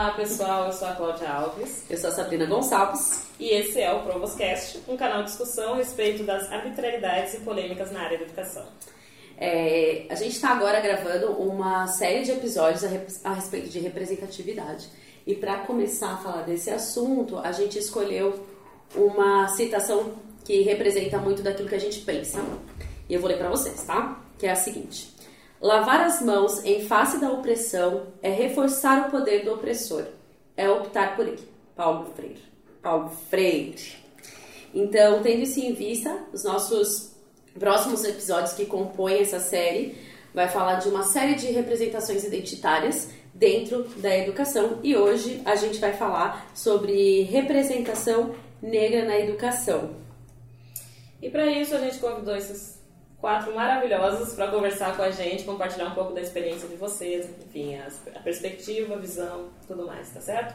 Olá pessoal, eu sou a Cláudia Alves. Eu sou a Sabrina Gonçalves. E esse é o Provoscast, um canal de discussão a respeito das arbitrariedades e polêmicas na área da educação. É, a gente está agora gravando uma série de episódios a, a respeito de representatividade. E para começar a falar desse assunto, a gente escolheu uma citação que representa muito daquilo que a gente pensa. E eu vou ler para vocês, tá? Que é a seguinte: Lavar as mãos em face da opressão é reforçar o poder do opressor, é optar por ele. Paulo Freire. Paulo Freire. Então, tendo isso em vista, os nossos próximos episódios que compõem essa série vai falar de uma série de representações identitárias dentro da educação e hoje a gente vai falar sobre representação negra na educação. E para isso a gente convidou esses quatro maravilhosos para conversar com a gente, compartilhar um pouco da experiência de vocês, enfim, a perspectiva, a visão, tudo mais, tá certo?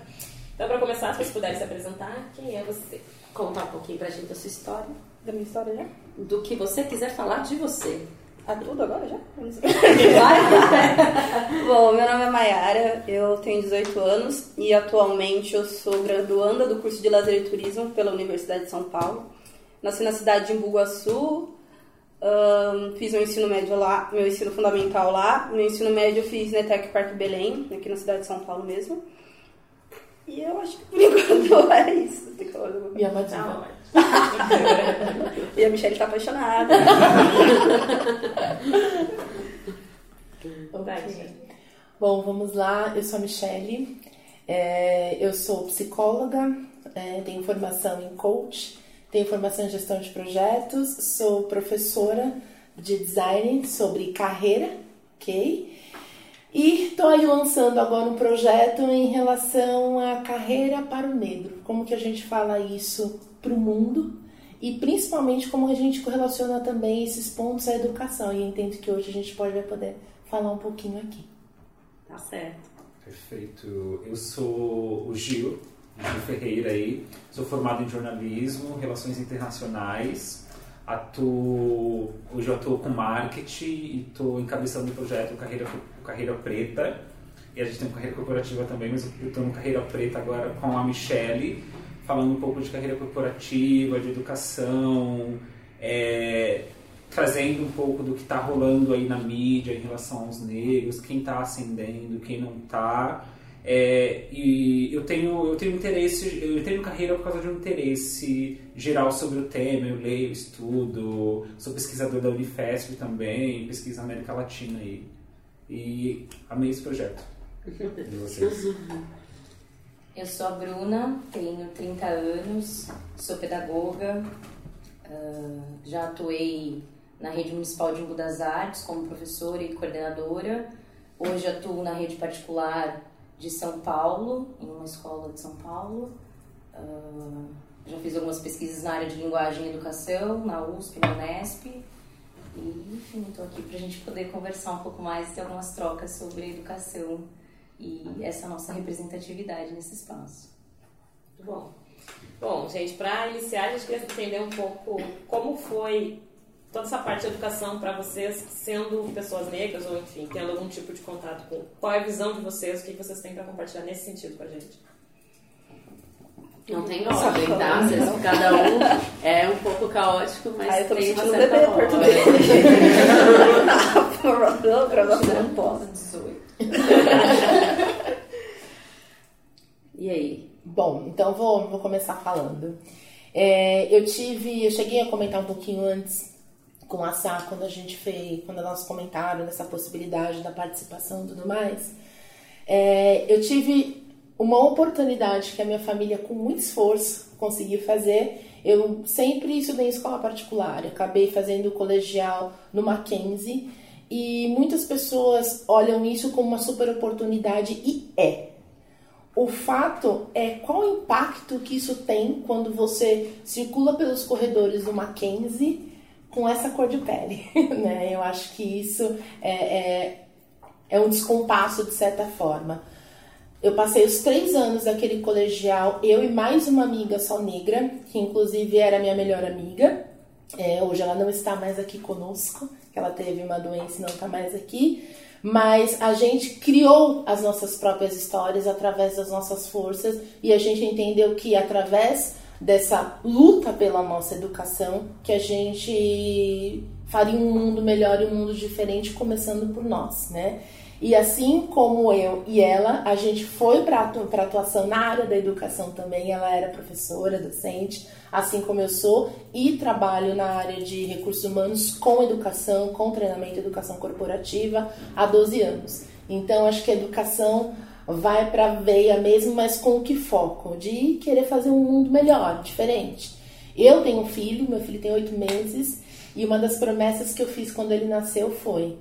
Então, para começar, se vocês puderem se apresentar, quem é você? Contar um pouquinho pra gente da sua história. Da minha história já? Do que você quiser falar de você. Ah, tudo agora já? Bom, meu nome é Mayara, eu tenho 18 anos e atualmente eu sou graduanda do curso de Lazer e Turismo pela Universidade de São Paulo. Nasci na cidade de Imbuguaçu, um, fiz meu ensino médio lá, meu ensino fundamental lá. Meu ensino médio eu fiz na ETEC Parque Belém, aqui na cidade de São Paulo mesmo. E eu acho que por enquanto é isso. Tem que falar E a Madina? e a Michelle tá apaixonada. okay. Bom, vamos lá. Eu sou a Michelle. É, eu sou psicóloga, é, tenho formação em coach tenho formação em gestão de projetos, sou professora de design sobre carreira, ok? E estou aí lançando agora um projeto em relação à carreira para o negro. Como que a gente fala isso para o mundo e principalmente como a gente correlaciona também esses pontos à educação. E entendo que hoje a gente pode poder falar um pouquinho aqui. Tá certo. Perfeito. Eu sou o Gil, Gil Ferreira aí. Sou formado em jornalismo, relações internacionais. Atuo, hoje eu atuo com marketing e estou encabeçando o projeto Carreira, Carreira Preta. E a gente tem uma carreira corporativa também, mas eu estou no Carreira Preta agora com a Michelle, falando um pouco de carreira corporativa, de educação, é, trazendo um pouco do que está rolando aí na mídia em relação aos negros, quem está ascendendo, quem não está é, e eu tenho, eu tenho interesse, eu tenho carreira por causa de um interesse geral sobre o tema. Eu leio, estudo, sou pesquisador da Unifesp também, pesquisa América Latina aí. E amei esse projeto. De vocês. Eu sou a Bruna, tenho 30 anos, sou pedagoga, uh, já atuei na rede municipal de Embu das Artes como professora e coordenadora. Hoje atuo na rede particular de São Paulo, em uma escola de São Paulo. Uh, já fiz algumas pesquisas na área de linguagem e educação, na USP, na Unesp. E, enfim, estou aqui para a gente poder conversar um pouco mais, ter algumas trocas sobre educação e essa nossa representatividade nesse espaço. Muito bom. Bom, gente, para iniciar, a gente queria entender um pouco como foi toda essa parte de educação para vocês, sendo pessoas negras ou, enfim, tendo algum tipo de contato com. Qual é a visão de vocês, o que vocês têm para compartilhar nesse sentido com a gente? Não tem saber, tá? Cada um é um pouco caótico, mas ah, eu tô tem uma certa bebê português. não, pra você não posso. 18. E aí? Bom, então vou, vou começar falando. É, eu tive, eu cheguei a comentar um pouquinho antes com a Sá quando a gente fez, quando nós comentaram dessa possibilidade da participação e tudo mais, é, eu tive uma oportunidade que a minha família, com muito esforço, conseguiu fazer. Eu sempre estudei em escola particular, acabei fazendo colegial no Mackenzie e muitas pessoas olham isso como uma super oportunidade e é. O fato é qual o impacto que isso tem quando você circula pelos corredores do Mackenzie com essa cor de pele, né? Eu acho que isso é, é, é um descompasso de certa forma. Eu passei os três anos daquele colegial, eu e mais uma amiga só negra, que inclusive era minha melhor amiga. É, hoje ela não está mais aqui conosco, ela teve uma doença e não está mais aqui. mas a gente criou as nossas próprias histórias através das nossas forças e a gente entendeu que através dessa luta pela nossa educação que a gente faria um mundo melhor e um mundo diferente começando por nós, né? E assim como eu e ela, a gente foi para a atuação na área da educação também. Ela era professora, docente, assim como eu sou, e trabalho na área de recursos humanos com educação, com treinamento e educação corporativa há 12 anos. Então, acho que a educação vai para a veia mesmo, mas com que foco? De querer fazer um mundo melhor, diferente. Eu tenho um filho, meu filho tem oito meses, e uma das promessas que eu fiz quando ele nasceu foi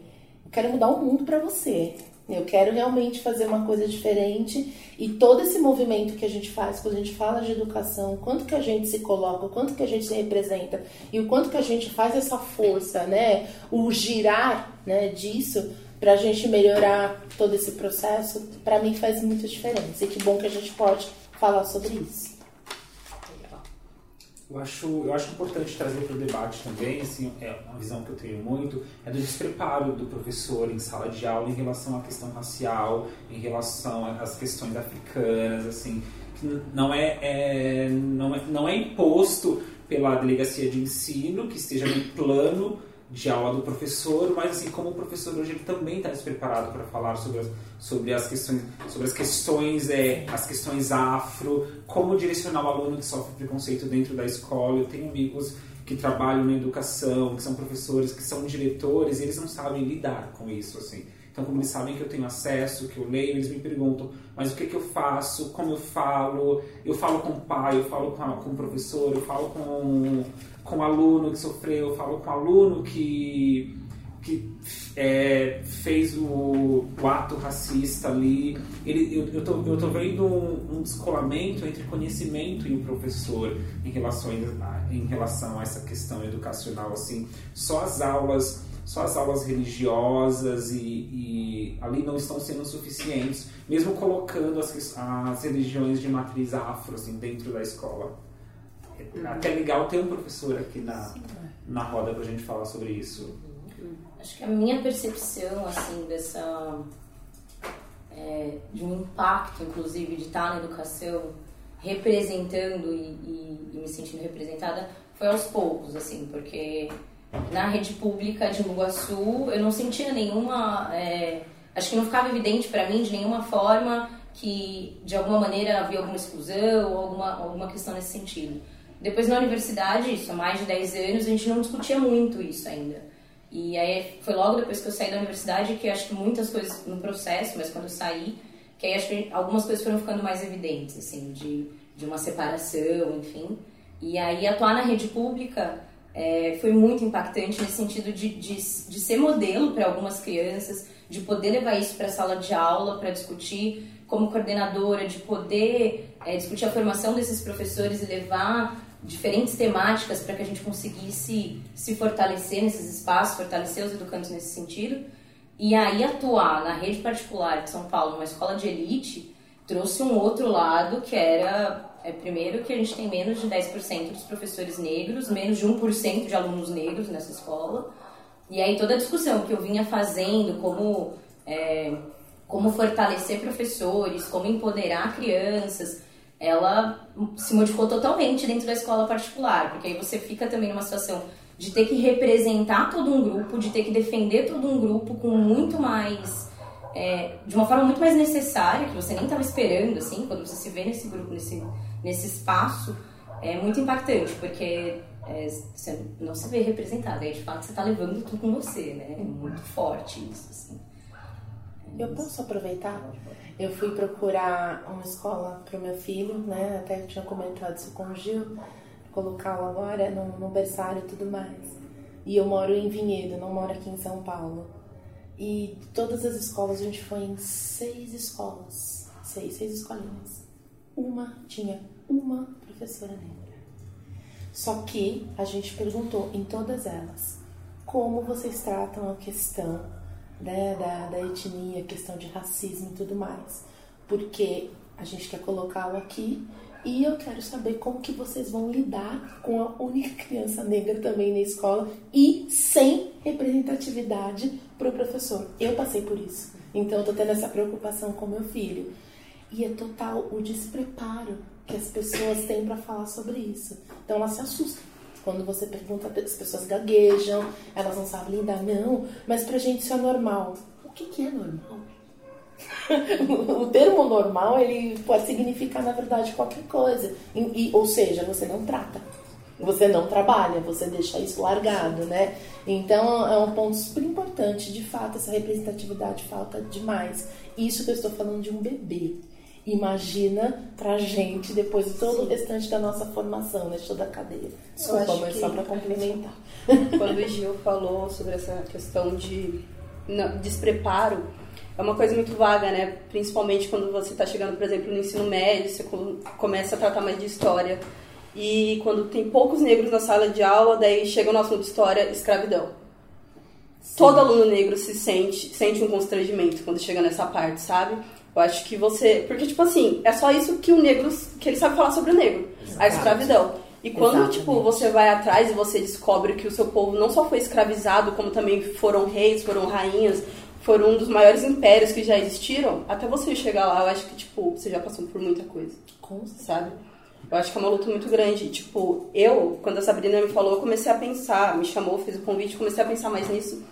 quero mudar o mundo para você. Eu quero realmente fazer uma coisa diferente e todo esse movimento que a gente faz, quando a gente fala de educação, quanto que a gente se coloca, o quanto que a gente se representa e o quanto que a gente faz essa força, né, o girar, né, disso para a gente melhorar todo esse processo, para mim faz muita diferença. E que bom que a gente pode falar sobre isso. Eu acho, eu acho importante trazer para o debate também, assim, é uma visão que eu tenho muito, é do despreparo do professor em sala de aula em relação à questão racial, em relação às questões africanas, assim, não é, é, não é, não é imposto pela delegacia de ensino que esteja no plano de aula do professor, mas assim como o professor hoje ele também está despreparado para falar sobre as, sobre as questões sobre as questões é, as questões afro, como direcionar o aluno que sofre preconceito dentro da escola. Eu tenho amigos que trabalham na educação, que são professores, que são diretores, e eles não sabem lidar com isso assim. Então, como eles sabem que eu tenho acesso, que eu leio, eles me perguntam, mas o que, que eu faço, como eu falo, eu falo com o pai, eu falo com, a, com o professor, eu falo com, com aluno que sofreu, eu falo com aluno que, que é, fez o, o, ato racista ali. Ele, eu, eu, tô, eu tô vendo um, um descolamento entre conhecimento e o professor em relação, a, em relação a essa questão educacional. Assim, só as aulas só as aulas religiosas e, e, ali não estão sendo suficientes, mesmo colocando as, as religiões de matriz afro assim, dentro da escola. É até legal ter um professor aqui na, na roda para a gente falar sobre isso. Acho que a minha percepção assim dessa é, de um impacto, inclusive, de estar na educação representando e, e, e me sentindo representada foi aos poucos, assim, porque na rede pública de Muguaçu, eu não sentia nenhuma. É, acho que não ficava evidente para mim de nenhuma forma que de alguma maneira havia alguma exclusão ou alguma, alguma questão nesse sentido. Depois na universidade, isso há mais de 10 anos, a gente não discutia muito isso ainda. E aí foi logo depois que eu saí da universidade que acho que muitas coisas no processo, mas quando eu saí, que aí acho que algumas coisas foram ficando mais evidentes, assim, de, de uma separação, enfim. E aí atuar na rede pública é, foi muito impactante nesse sentido de, de, de ser modelo para algumas crianças, de poder levar isso para a sala de aula para discutir como coordenadora, de poder é, discutir a formação desses professores e levar diferentes temáticas para que a gente conseguisse se fortalecer nesses espaços, fortalecer os educantes nesse sentido. E aí atuar na rede particular de São Paulo, uma escola de elite, trouxe um outro lado que era é, primeiro que a gente tem menos de 10% dos professores negros, menos de 1% de alunos negros nessa escola. E aí toda a discussão que eu vinha fazendo, como, é, como fortalecer professores, como empoderar crianças, ela se modificou totalmente dentro da escola particular, porque aí você fica também numa situação de ter que representar todo um grupo, de ter que defender todo um grupo com muito mais é, de uma forma muito mais necessária, que você nem estava esperando, assim, quando você se vê nesse grupo, nesse, nesse espaço, é muito impactante, porque é, você não se vê representado, aí de fato você está levando tudo com você, né? É muito forte isso, assim. Eu posso aproveitar? Eu fui procurar uma escola para o meu filho, né? Até tinha comentado isso com o Gil, colocá-lo agora no, no berçário e tudo mais. E eu moro em Vinhedo, não moro aqui em São Paulo. E todas as escolas, a gente foi em seis escolas, seis, seis escolinhas. Uma tinha uma professora negra. Só que a gente perguntou em todas elas como vocês tratam a questão né, da, da etnia, questão de racismo e tudo mais. Porque a gente quer colocá-lo aqui E eu quero saber como que vocês vão lidar com a única criança negra também na escola e sem representatividade para o professor. Eu passei por isso. Então eu tô tendo essa preocupação com meu filho. E é total o despreparo que as pessoas têm para falar sobre isso. Então elas se assustam. Quando você pergunta, as pessoas gaguejam, elas não sabem lidar. Não, mas pra gente isso é normal. O que, que é normal? o termo normal ele pode significar na verdade qualquer coisa e, e, ou seja você não trata você não trabalha você deixa isso largado né então é um ponto super importante de fato essa representatividade falta demais isso que eu estou falando de um bebê imagina pra gente depois de todo Sim. o restante da nossa formação né toda a cadeia desculpa mas só para complementar quando o Gil falou sobre essa questão de despreparo é uma coisa muito vaga, né? Principalmente quando você está chegando, por exemplo, no ensino médio, você começa a tratar mais de história. E quando tem poucos negros na sala de aula, daí chega o nosso assunto de história, escravidão. Sim. Todo aluno negro se sente, sente um constrangimento quando chega nessa parte, sabe? Eu acho que você. Porque, tipo assim, é só isso que o negro. que ele sabe falar sobre o negro. Exato. A escravidão. E quando, Exatamente. tipo, você vai atrás e você descobre que o seu povo não só foi escravizado, como também foram reis, foram rainhas, foram um dos maiores impérios que já existiram, até você chegar lá, eu acho que, tipo, você já passou por muita coisa. Com sabe? Eu acho que é uma luta muito grande. Tipo, eu, quando a Sabrina me falou, eu comecei a pensar, me chamou, fez o convite, comecei a pensar mais nisso.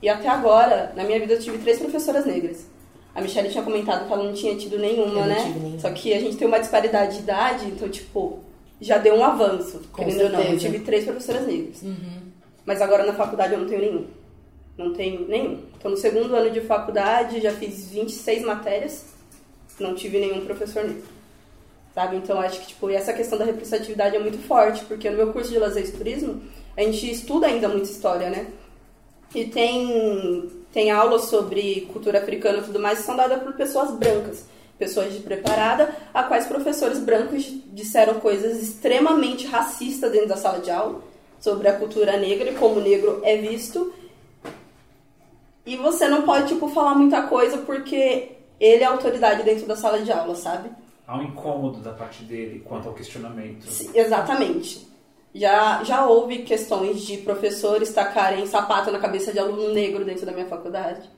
E até agora, na minha vida, eu tive três professoras negras. A Michelle tinha comentado que ela não tinha tido nenhuma, né? Nenhuma. Só que a gente tem uma disparidade de idade, então, tipo, já deu um avanço. Com querendo certeza. ou não, eu tive três professoras negras. Uhum. Mas agora na faculdade eu não tenho nenhum. Não tenho nenhum. Estou no segundo ano de faculdade, já fiz 26 matérias, não tive nenhum professor negro. Sabe? Então acho que tipo, essa questão da representatividade é muito forte, porque no meu curso de lazer e turismo, a gente estuda ainda muita história, né? E tem, tem aulas sobre cultura africana e tudo mais que são dadas por pessoas brancas, pessoas de preparada, a quais professores brancos disseram coisas extremamente racistas dentro da sala de aula sobre a cultura negra e como o negro é visto e você não pode, tipo, falar muita coisa porque ele é autoridade dentro da sala de aula, sabe? Há um incômodo da parte dele quanto ao questionamento. Sim, exatamente. Já, já houve questões de professores tacarem sapato na cabeça de aluno negro dentro da minha faculdade.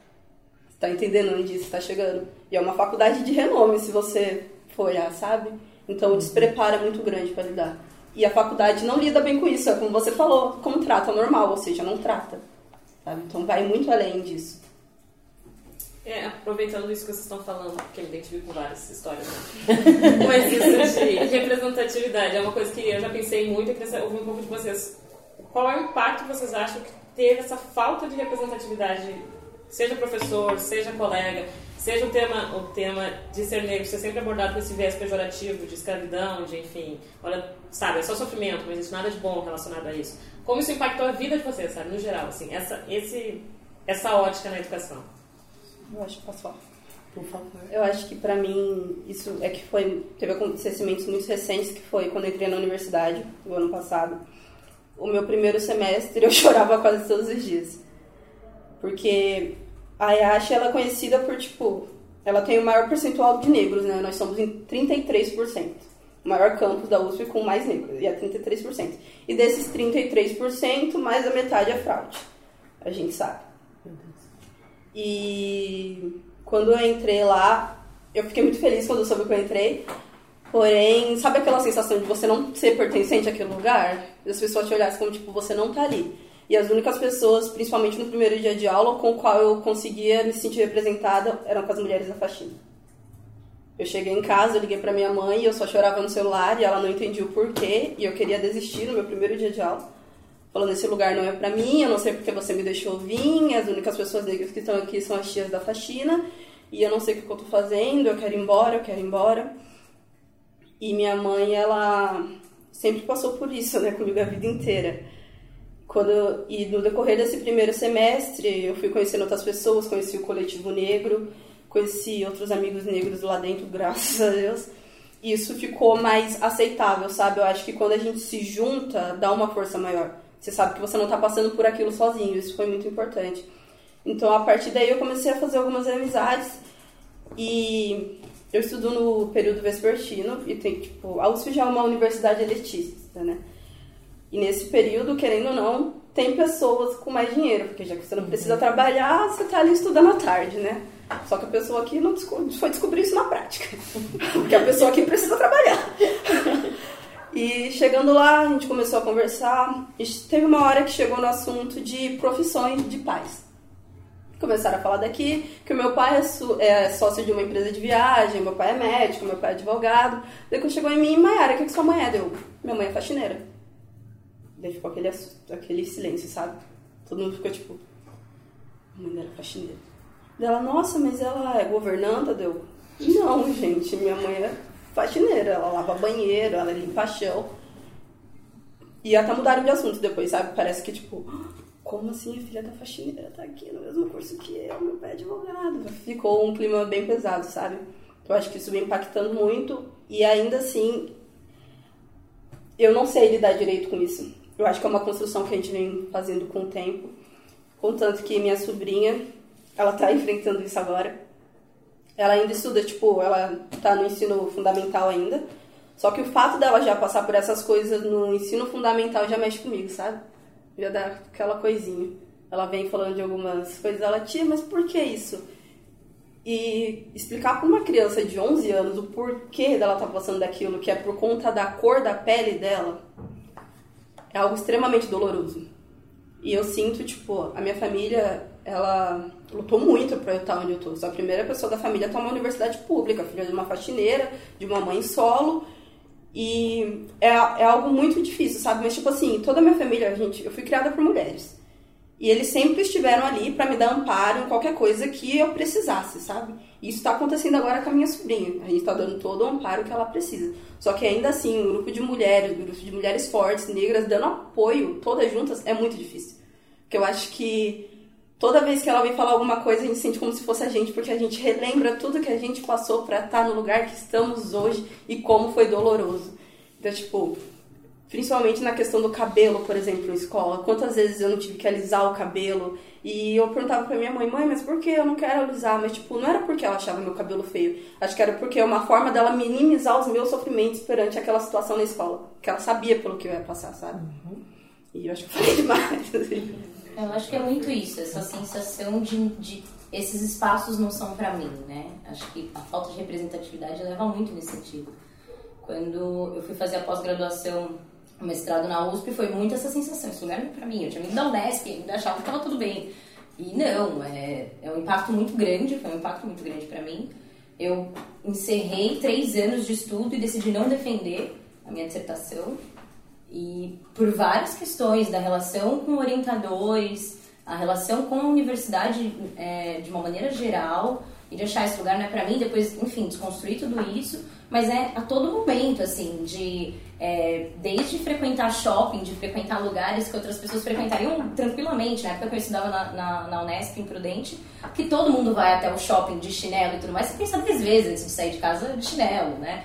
Você tá entendendo onde isso está chegando? E é uma faculdade de renome, se você for olhar, sabe? Então o despreparo é muito grande para lidar. E a faculdade não lida bem com isso, é como você falou, como trata normal, ou seja, não trata. Sabe? Então vai muito além disso. É, aproveitando isso que vocês estão falando, porque eu me identifico com várias histórias, né? mas isso de representatividade é uma coisa que eu já pensei muito e queria ouvir um pouco de vocês. Qual é o impacto que vocês acham que teve essa falta de representatividade, seja professor, seja colega, seja o tema, o tema de ser negro ser sempre abordado com esse viés pejorativo, de escravidão, de enfim, olha, sabe, é só sofrimento, não existe nada de bom relacionado a isso. Como isso impactou a vida de vocês, sabe, no geral, assim, essa, esse, essa ótica na educação? Eu acho que posso falar. Por favor. Eu acho que pra mim isso é que foi teve acontecimentos muito recentes que foi quando eu entrei na universidade no ano passado. O meu primeiro semestre eu chorava quase todos os dias. Porque a IASH ela é conhecida por tipo, ela tem o maior percentual de negros, né? Nós somos em 33% o maior campus da USP com mais negros, e é 33%. E desses 33%, mais da metade é fraude. A gente sabe. E quando eu entrei lá, eu fiquei muito feliz quando eu soube que eu entrei. Porém, sabe aquela sensação de você não ser pertencente àquele lugar? As pessoas te olhassem como, tipo, você não tá ali. E as únicas pessoas, principalmente no primeiro dia de aula, com o qual eu conseguia me sentir representada eram com as mulheres da faxina. Eu cheguei em casa, liguei para minha mãe e eu só chorava no celular e ela não entendia o porquê e eu queria desistir no meu primeiro dia de aula. Falando, esse lugar não é para mim, eu não sei porque você me deixou vir, as únicas pessoas negras que estão aqui são as tias da faxina e eu não sei o que eu tô fazendo, eu quero ir embora, eu quero ir embora. E minha mãe, ela sempre passou por isso, né, comigo a vida inteira. Quando, e no decorrer desse primeiro semestre, eu fui conhecendo outras pessoas, conheci o coletivo negro, conheci outros amigos negros lá dentro, graças a Deus. Isso ficou mais aceitável, sabe? Eu acho que quando a gente se junta, dá uma força maior. Você sabe que você não está passando por aquilo sozinho, isso foi muito importante. Então, a partir daí, eu comecei a fazer algumas amizades e eu estudo no período vespertino e tem, tipo, a USP já é uma universidade elitista, né? E nesse período, querendo ou não, tem pessoas com mais dinheiro, porque já que você não precisa trabalhar, você tá ali estudando à tarde, né? Só que a pessoa aqui não foi descobrir isso na prática. Porque a pessoa aqui precisa trabalhar. E chegando lá, a gente começou a conversar. E teve uma hora que chegou no assunto de profissões de pais. Começaram a falar daqui que o meu pai é, é sócio de uma empresa de viagem, meu pai é médico, meu pai é advogado. Daí quando chegou em mim, Maiara, o que, que sua mãe é? Deu, minha mãe é faxineira. Daí ficou aquele, aquele silêncio, sabe? Todo mundo ficou tipo, a mãe dela é faxineira. Daí ela, nossa, mas ela é governanta? Deu, não, gente, minha mãe é faxineira, ela lava banheiro, ela limpa chão. E até mudaram de assunto depois, sabe? Parece que, tipo, como assim a filha da faxineira tá aqui no mesmo curso que eu, meu pai é advogado? Ficou um clima bem pesado, sabe? Eu acho que isso vem impactando muito e ainda assim eu não sei lidar direito com isso. Eu acho que é uma construção que a gente vem fazendo com o tempo. Contanto que minha sobrinha, ela tá enfrentando isso agora. Ela ainda estuda, tipo, ela tá no ensino fundamental ainda. Só que o fato dela já passar por essas coisas no ensino fundamental já mexe comigo, sabe? Já dá aquela coisinha. Ela vem falando de algumas coisas, ela, tia, mas por que isso? E explicar para uma criança de 11 anos o porquê dela tá passando daquilo, que é por conta da cor da pele dela, é algo extremamente doloroso. E eu sinto, tipo, a minha família, ela lutou muito pra eu estar onde eu tô. Sou a primeira pessoa da família a estar numa universidade pública, filha de uma faxineira, de uma mãe solo. E é, é algo muito difícil, sabe? Mas, tipo assim, toda a minha família, gente, eu fui criada por mulheres. E eles sempre estiveram ali pra me dar amparo em qualquer coisa que eu precisasse, sabe? E isso tá acontecendo agora com a minha sobrinha. A gente tá dando todo o amparo que ela precisa. Só que ainda assim, um grupo de mulheres, um grupo de mulheres fortes, negras, dando apoio, todas juntas, é muito difícil. Porque eu acho que toda vez que ela vem falar alguma coisa, a gente sente como se fosse a gente, porque a gente relembra tudo que a gente passou pra estar no lugar que estamos hoje e como foi doloroso. Então, tipo, principalmente na questão do cabelo, por exemplo, em escola. Quantas vezes eu não tive que alisar o cabelo? E eu perguntava pra minha mãe, mãe, mas por que eu não quero alisar? Mas, tipo, não era porque ela achava meu cabelo feio. Acho que era porque é uma forma dela minimizar os meus sofrimentos perante aquela situação na escola. Que ela sabia pelo que eu ia passar, sabe? E eu acho que eu falei demais. assim. Eu acho que é muito isso, essa sensação de, de esses espaços não são pra mim, né? Acho que a falta de representatividade leva muito nesse sentido. Quando eu fui fazer a pós-graduação, o mestrado na USP, foi muito essa sensação, esse lugar não pra mim. Eu tinha vindo da Unesp, ainda achava que tava tudo bem. E não, é, é um impacto muito grande, foi um impacto muito grande pra mim. Eu encerrei três anos de estudo e decidi não defender a minha dissertação. E por várias questões da relação com orientadores, a relação com a universidade é, de uma maneira geral, e de achar esse lugar não é pra mim, depois, enfim, desconstruir tudo isso, mas é a todo momento, assim, de é, desde frequentar shopping, de frequentar lugares que outras pessoas frequentariam tranquilamente, na época que eu estudava na, na, na Unesp, em Prudente, que todo mundo vai até o shopping de chinelo e tudo mais, você pensa dez vezes antes de sair de casa de chinelo, né?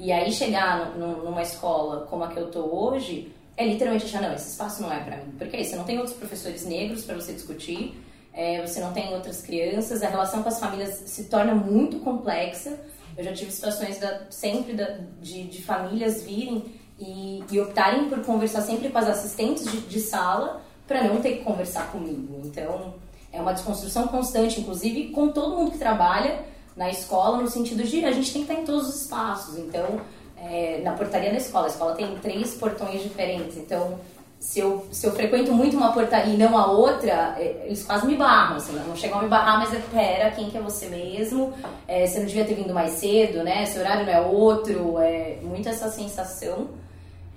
E aí chegar no- numa escola como a que eu tô hoje, é literalmente achar, não, esse espaço não é pra mim. Porque aí você não tem outros professores negros para você discutir, é, você não tem outras crianças, a relação com as famílias se torna muito complexa. Eu já tive situações da- sempre da- de, de famílias virem e, e optarem por conversar sempre com as assistentes de, de sala para não ter que conversar comigo. Então, é uma desconstrução constante, inclusive com todo mundo que trabalha na escola, no sentido de a gente tem que estar em todos os espaços. Então, é, na portaria da escola, a escola tem três portões diferentes. Então, se eu, se eu frequento muito uma portaria e não a outra, é, eles quase me barram. Assim, não chegam a me barrar, mas é, pera, quem que é você mesmo? É, você não devia ter vindo mais cedo, né? Esse horário não é outro. É muito essa sensação.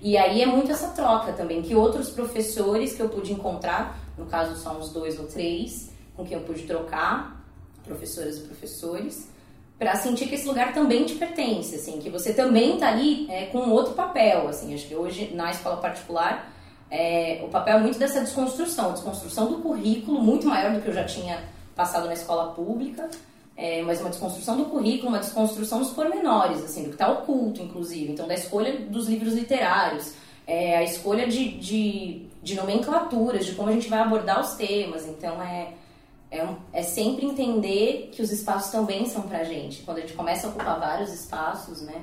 E aí é muito essa troca também, que outros professores que eu pude encontrar, no caso só uns dois ou três, com quem eu pude trocar, professoras e professores, para sentir que esse lugar também te pertence, assim, que você também tá ali é, com outro papel, assim, acho que hoje na escola particular é, o papel é muito dessa desconstrução, desconstrução do currículo muito maior do que eu já tinha passado na escola pública, é, mas uma desconstrução do currículo, uma desconstrução dos pormenores, assim, do que está oculto, inclusive, então da escolha dos livros literários, é, a escolha de, de, de nomenclaturas, de como a gente vai abordar os temas, então é É, um, é sempre entender que os espaços também são pra gente. Quando a gente começa a ocupar vários espaços, né?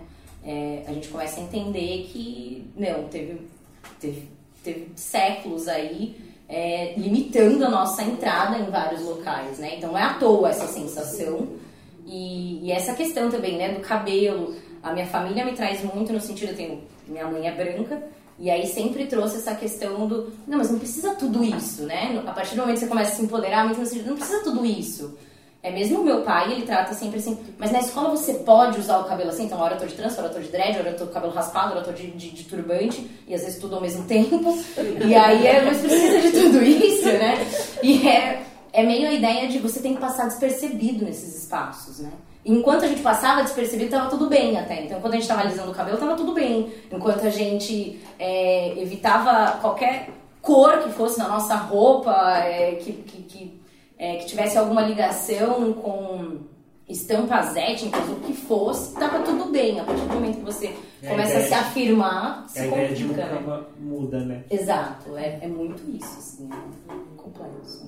É, a gente começa a entender que, não, teve, teve, teve séculos aí é, limitando a nossa entrada em vários locais, né? Então é à toa essa sensação. E, e, essa questão também, né, do cabelo. A minha família me traz muito no sentido, eu tenho, minha mãe é branca, e aí sempre trouxe essa questão do, não, mas não precisa tudo isso, né? A partir do momento que você começa a se empoderar, no sentido, não precisa tudo isso. É mesmo o meu pai, ele trata sempre assim, mas na escola você pode usar o cabelo assim, então hora eu tô de trança, hora eu tô de dread, hora eu tô com cabelo raspado, hora eu tô de, de, de, turbante, e às vezes tudo ao mesmo tempo. E aí é, mas precisa de tudo isso, né? E é, é meio a ideia de você tem que passar despercebido nesses espaços, né? Enquanto a gente passava despercebido, tava tudo bem até. Então, quando a gente tava alisando o cabelo, tava tudo bem. Enquanto a gente é, evitava qualquer cor que fosse na nossa roupa, é, que, que, que, é, que, tivesse alguma ligação com estampas étnicas, o que fosse, tava tudo bem. A partir do momento que você é começa a, a se afirmar, se é a complica. ideia de né? muda, né? Exato, é, é muito isso, assim, complexo.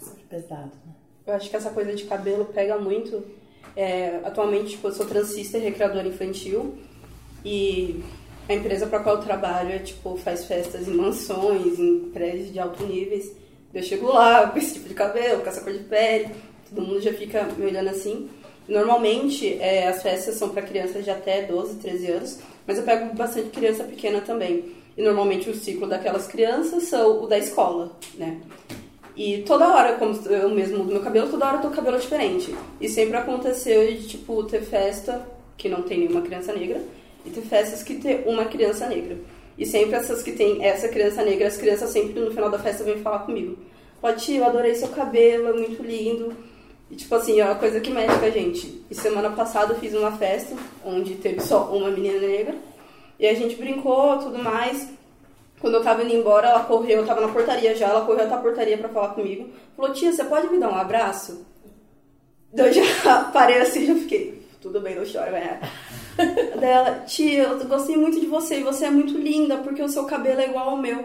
Super pesado, né? Eu acho que essa coisa de cabelo pega muito é, atualmente, tipo, eu sou transista e recreadora infantil e a empresa para qual eu trabalho é, tipo, faz festas em mansões, em prédios de alto níveis. Eu chego lá com esse tipo de cabelo, com essa cor de pele, todo mundo já fica me olhando assim. Normalmente, é, as festas são para crianças de até 12, 13 anos, mas eu pego bastante criança pequena também. E normalmente o ciclo daquelas crianças são o da escola, né? E toda hora, como eu mesmo mudo meu cabelo, toda hora eu tô com cabelo diferente. E sempre aconteceu de, tipo, ter festa que não tem nenhuma criança negra e ter festas que tem uma criança negra. E sempre essas que tem essa criança negra, as crianças sempre no final da festa vêm falar comigo. Ó, tio, eu adorei seu cabelo, é muito lindo. E, tipo assim, é uma coisa que mexe com a gente. E semana passada eu fiz uma festa onde teve só uma menina negra. E a gente brincou, tudo mais. Quando eu tava indo embora, ela correu, eu tava na portaria já, ela correu até a portaria pra falar comigo. Falou, tia, você pode me dar um abraço? Eu já parei assim, já fiquei, tudo bem, não chora, vai. Daí ela, tia, eu gostei muito de você e você é muito linda porque o seu cabelo é igual ao meu.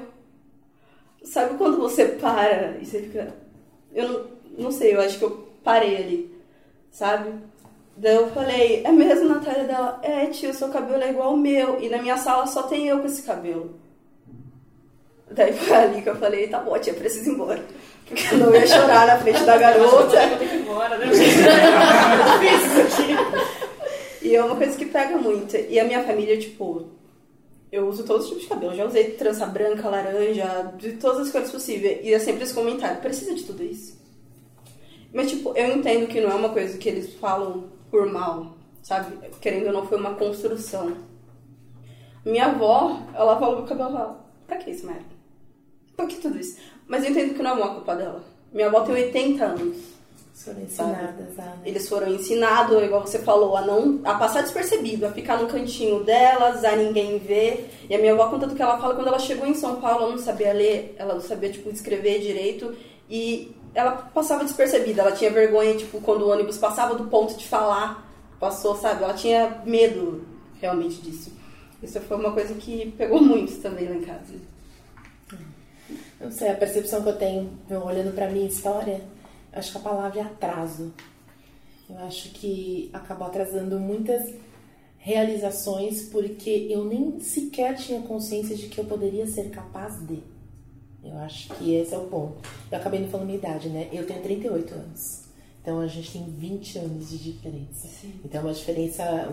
Sabe quando você para e você fica. Eu não, não sei, eu acho que eu parei ali, sabe? Daí eu falei, é mesmo, Natália? Dela, é, tia, o seu cabelo é igual ao meu e na minha sala só tem eu com esse cabelo. Daí foi ali que eu falei, tá bom, tia, preciso ir embora. Porque eu não ia chorar na frente da garota. Eu vou ter que ir embora, né? e é uma coisa que pega muito. E a minha família, tipo, eu uso todos os tipos de cabelo. Já usei trança branca, laranja, de todas as cores possíveis. E é sempre esse comentário, precisa de tudo isso. Mas, tipo, eu entendo que não é uma coisa que eles falam por mal, sabe? Querendo ou não, foi uma construção. Minha avó, ela falou pro cabelo, pra que isso, Mary? Por que tudo isso? Mas eu entendo que não é uma culpa dela. Minha avó tem 80 anos. Foram ensinadas a. Né? Eles foram ensinados, igual você falou, a não a passar despercebido, a ficar no cantinho delas, a ninguém ver. E a minha avó conta do que ela fala quando ela chegou em São Paulo, ela não sabia ler, ela não sabia tipo escrever direito e ela passava despercebida. Ela tinha vergonha, tipo, quando o ônibus passava do ponto de falar, passou, sabe? Ela tinha medo realmente disso. Isso foi uma coisa que pegou muito também lá em casa. Não sei, a percepção que eu tenho olhando para minha história, acho que a palavra é atraso. Eu acho que acabou atrasando muitas realizações porque eu nem sequer tinha consciência de que eu poderia ser capaz de. Eu acho que esse é o ponto. Eu acabei não falando minha idade, né? Eu tenho 38 anos. Então a gente tem 20 anos de diferença. Sim. Então é uma diferença,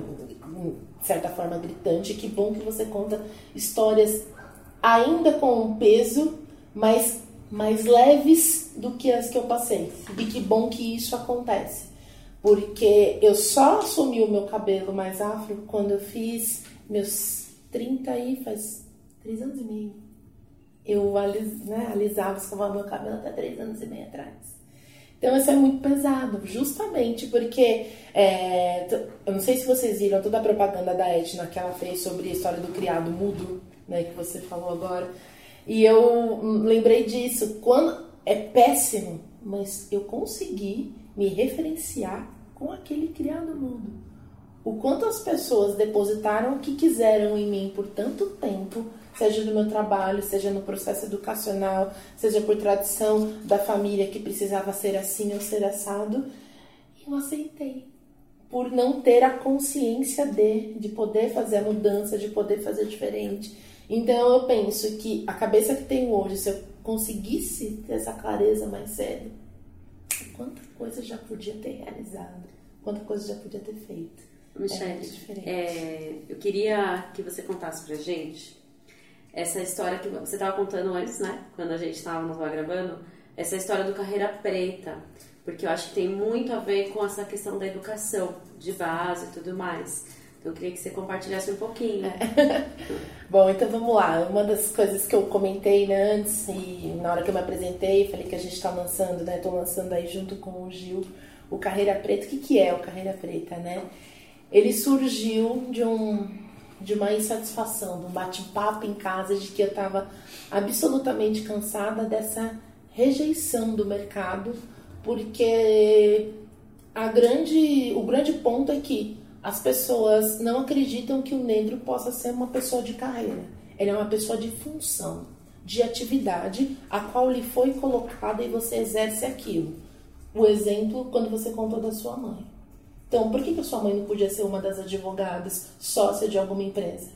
de certa forma, gritante. Que bom que você conta histórias ainda com um peso mais, mais leves do que as que eu passei. E que bom que isso acontece. Porque eu só assumi o meu cabelo mais afro quando eu fiz meus 30 aí, faz 3 anos e meio. Eu alis, né, alisava, escovava meu cabelo até 3 anos e meio atrás. Então isso é muito pesado, justamente porque é, eu não sei se vocês viram toda a propaganda da Etna que ela fez sobre a história do criado mudo, né, que você falou agora. E eu lembrei disso. Quando é péssimo, mas eu consegui me referenciar com aquele criado mudo. o quanto as pessoas depositaram o que quiseram em mim por tanto tempo, seja no meu trabalho, seja no processo educacional, seja por tradição da família que precisava ser assim ou ser assado, eu aceitei. Por não ter a consciência de, de poder fazer a mudança, de poder fazer diferente. Então eu penso que a cabeça que tenho hoje, se eu conseguisse ter essa clareza mais cedo, quanta coisa já podia ter realizado, quanta coisa já podia ter feito. Michelle, é é, eu queria que você contasse pra gente essa história que você estava contando antes, né? Quando a gente estava gravando, essa história do Carreira Preta, porque eu acho que tem muito a ver com essa questão da educação de base e tudo mais. Eu queria que você compartilhasse um pouquinho. É. Bom, então vamos lá. Uma das coisas que eu comentei né, antes e na hora que eu me apresentei, falei que a gente está lançando, né? Estou lançando aí junto com o Gil o Carreira Preta. O que, que é o Carreira Preta, né? Ele surgiu de um de uma insatisfação, de um bate-papo em casa de que eu estava absolutamente cansada dessa rejeição do mercado, porque a grande, o grande ponto é que as pessoas não acreditam que o negro possa ser uma pessoa de carreira. Ele é uma pessoa de função, de atividade, a qual lhe foi colocada e você exerce aquilo. O exemplo quando você contou da sua mãe. Então, por que, que a sua mãe não podia ser uma das advogadas sócia de alguma empresa?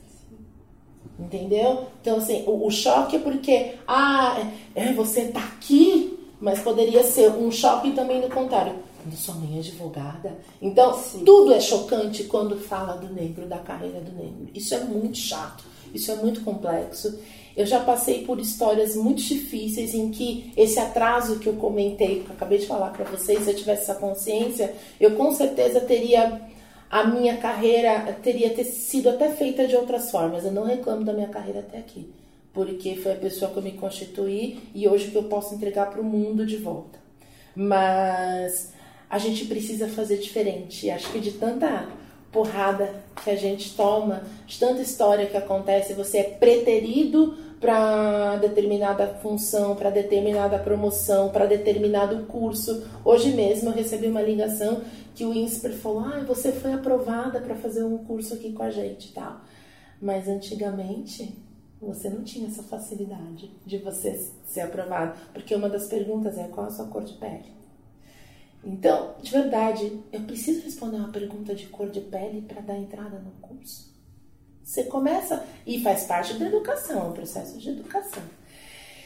Entendeu? Então, assim, o, o choque é porque, ah, é, é, você tá aqui, mas poderia ser um choque também no contrário. Quando sua mãe é advogada. Então, Sim. tudo é chocante quando fala do negro, da carreira do negro. Isso é muito chato, isso é muito complexo. Eu já passei por histórias muito difíceis em que esse atraso que eu comentei, que eu acabei de falar para vocês, se eu tivesse essa consciência, eu com certeza teria a minha carreira teria ter sido até feita de outras formas. Eu não reclamo da minha carreira até aqui, porque foi a pessoa que eu me constituí e hoje que eu posso entregar para o mundo de volta. Mas a gente precisa fazer diferente. Acho que de tanta porrada que a gente toma, de tanta história que acontece, você é preterido para determinada função, para determinada promoção, para determinado curso. Hoje mesmo eu recebi uma ligação que o INSPER falou: "Ah, você foi aprovada para fazer um curso aqui com a gente", tal. Mas antigamente você não tinha essa facilidade de você ser aprovado, porque uma das perguntas é qual a sua cor de pele. Então, de verdade, eu preciso responder uma pergunta de cor de pele para dar entrada no curso? Você começa e faz parte da educação, é um processo de educação.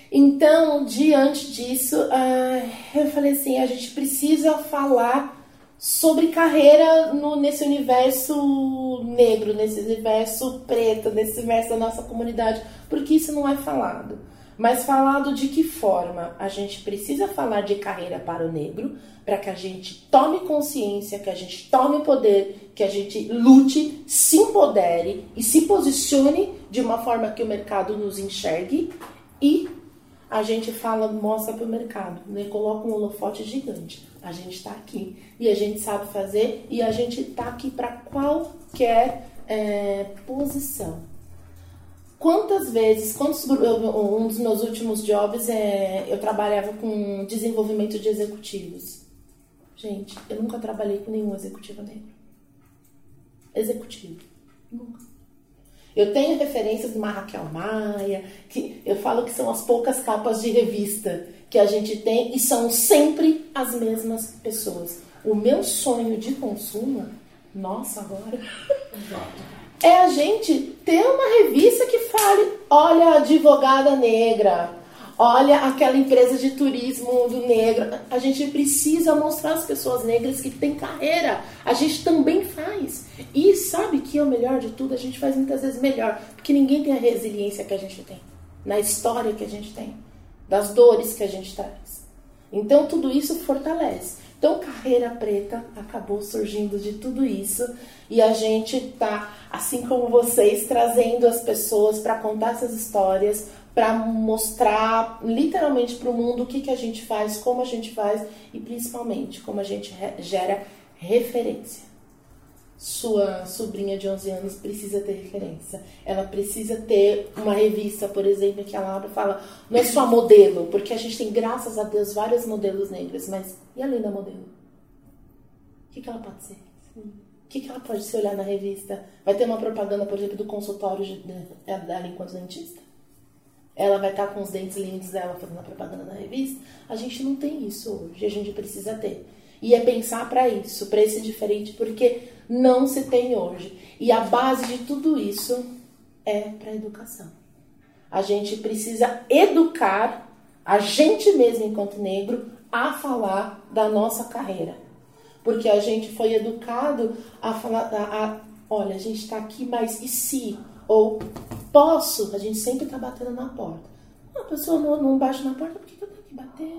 Então, diante disso, uh, eu falei assim: a gente precisa falar sobre carreira no, nesse universo negro, nesse universo preto, nesse universo da nossa comunidade, porque isso não é falado. Mas falado de que forma? A gente precisa falar de carreira para o negro, para que a gente tome consciência, que a gente tome poder, que a gente lute, se empodere e se posicione de uma forma que o mercado nos enxergue e a gente fala, mostra para o mercado, né? coloca um holofote gigante. A gente está aqui e a gente sabe fazer e a gente está aqui para qualquer é, posição. Quantas vezes, quantos, um dos meus últimos jobs é eu trabalhava com desenvolvimento de executivos. Gente, eu nunca trabalhei com nenhum executivo negro. Executivo. Nunca. Eu tenho referências de Raquel Maia, que eu falo que são as poucas capas de revista que a gente tem e são sempre as mesmas pessoas. O meu sonho de consumo, nossa, agora, é a gente ter uma revista que fale: olha, advogada negra, Olha aquela empresa de turismo do negro. A gente precisa mostrar às pessoas negras que tem carreira. A gente também faz. E sabe que é o melhor de tudo? A gente faz muitas vezes melhor. Porque ninguém tem a resiliência que a gente tem. Na história que a gente tem. Das dores que a gente traz. Então tudo isso fortalece. Então, Carreira Preta acabou surgindo de tudo isso e a gente tá, assim como vocês, trazendo as pessoas para contar essas histórias, para mostrar literalmente para o mundo o que, que a gente faz, como a gente faz e principalmente como a gente gera referência. Sua sobrinha de 11 anos precisa ter referência. Ela precisa ter uma revista, por exemplo, que ela abre e fala: não é só modelo, porque a gente tem, graças a Deus, vários modelos negros, mas e além da modelo? O que, que ela pode ser? que, que ela pode se olhar na revista? Vai ter uma propaganda, por exemplo, do consultório de, de, dela enquanto dentista? Ela vai estar com os dentes lindos dela fazendo a propaganda na revista? A gente não tem isso hoje, a gente precisa ter. E é pensar para isso, para esse diferente, porque não se tem hoje. E a base de tudo isso é para a educação. A gente precisa educar a gente mesmo enquanto negro a falar da nossa carreira. Porque a gente foi educado a falar, a, a, olha, a gente está aqui, mas e se? Ou posso? A gente sempre está batendo na porta. A pessoa não, não bate na porta, por que eu tenho que bater?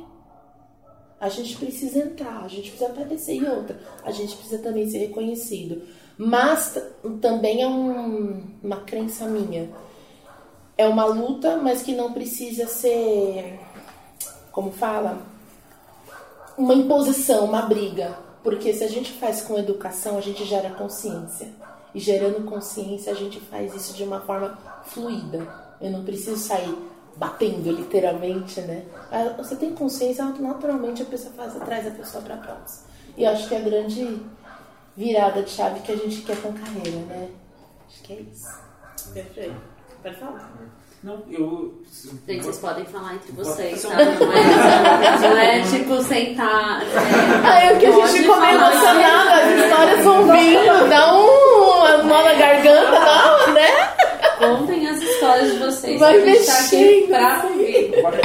A gente precisa entrar, a gente precisa aparecer. E outra, a gente precisa também ser reconhecido. Mas também é um, uma crença minha. É uma luta, mas que não precisa ser, como fala, uma imposição, uma briga. Porque se a gente faz com educação, a gente gera consciência. E gerando consciência, a gente faz isso de uma forma fluida. Eu não preciso sair batendo literalmente, né? Ah, você tem consciência, naturalmente a pessoa faz, traz a pessoa para próxima. E eu acho que é a grande virada de chave que a gente quer com carreira, né? Acho que é isso. Perfeito. Pode falar. Não, eu. Gente, vocês podem falar entre vocês, tá? Não é, não é tipo sentar. É, Ai, o que a gente ficou meio emocionada, as histórias vão vindo, dá um nó na garganta, não, né? Contem as histórias de vocês. Vai que a gente tá aqui pra ouvir. Agora,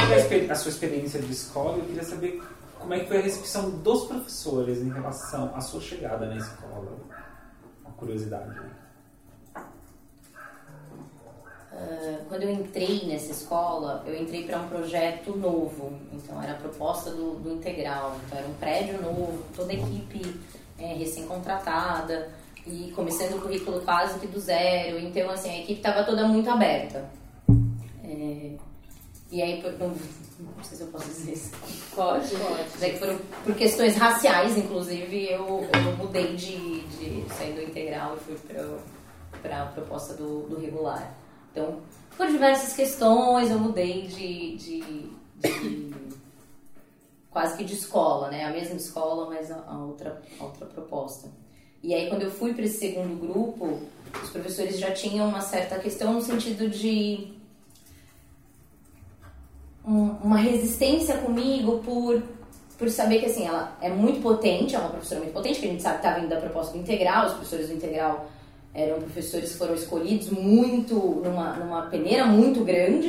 a sua experiência de escola, eu queria saber como é que foi a recepção dos professores em relação à sua chegada na escola. Uma curiosidade. Ah, quando eu entrei nessa escola, eu entrei para um projeto novo. Então, era a proposta do, do integral. Então, era um prédio novo, toda a equipe é, recém-contratada e começando o currículo quase que do zero. Então, assim, a equipe estava toda muito aberta. É, e aí, por, não, não sei se eu posso dizer isso. Pode? É que foram por questões raciais, inclusive, eu, eu mudei de, de sair do integral e fui para a proposta do, do regular. Então, por diversas questões, eu mudei de, de, de- quase que de escola, né? A mesma escola, mas a, a outra, a outra proposta. E aí, quando eu fui para esse segundo grupo, os professores já tinham uma certa questão no sentido de um- uma resistência comigo por, por saber que assim, ela é muito potente, é uma professora muito potente, que a gente sabe que está vindo da proposta do integral, os professores do integral eram professores que foram escolhidos muito, numa, numa peneira muito grande,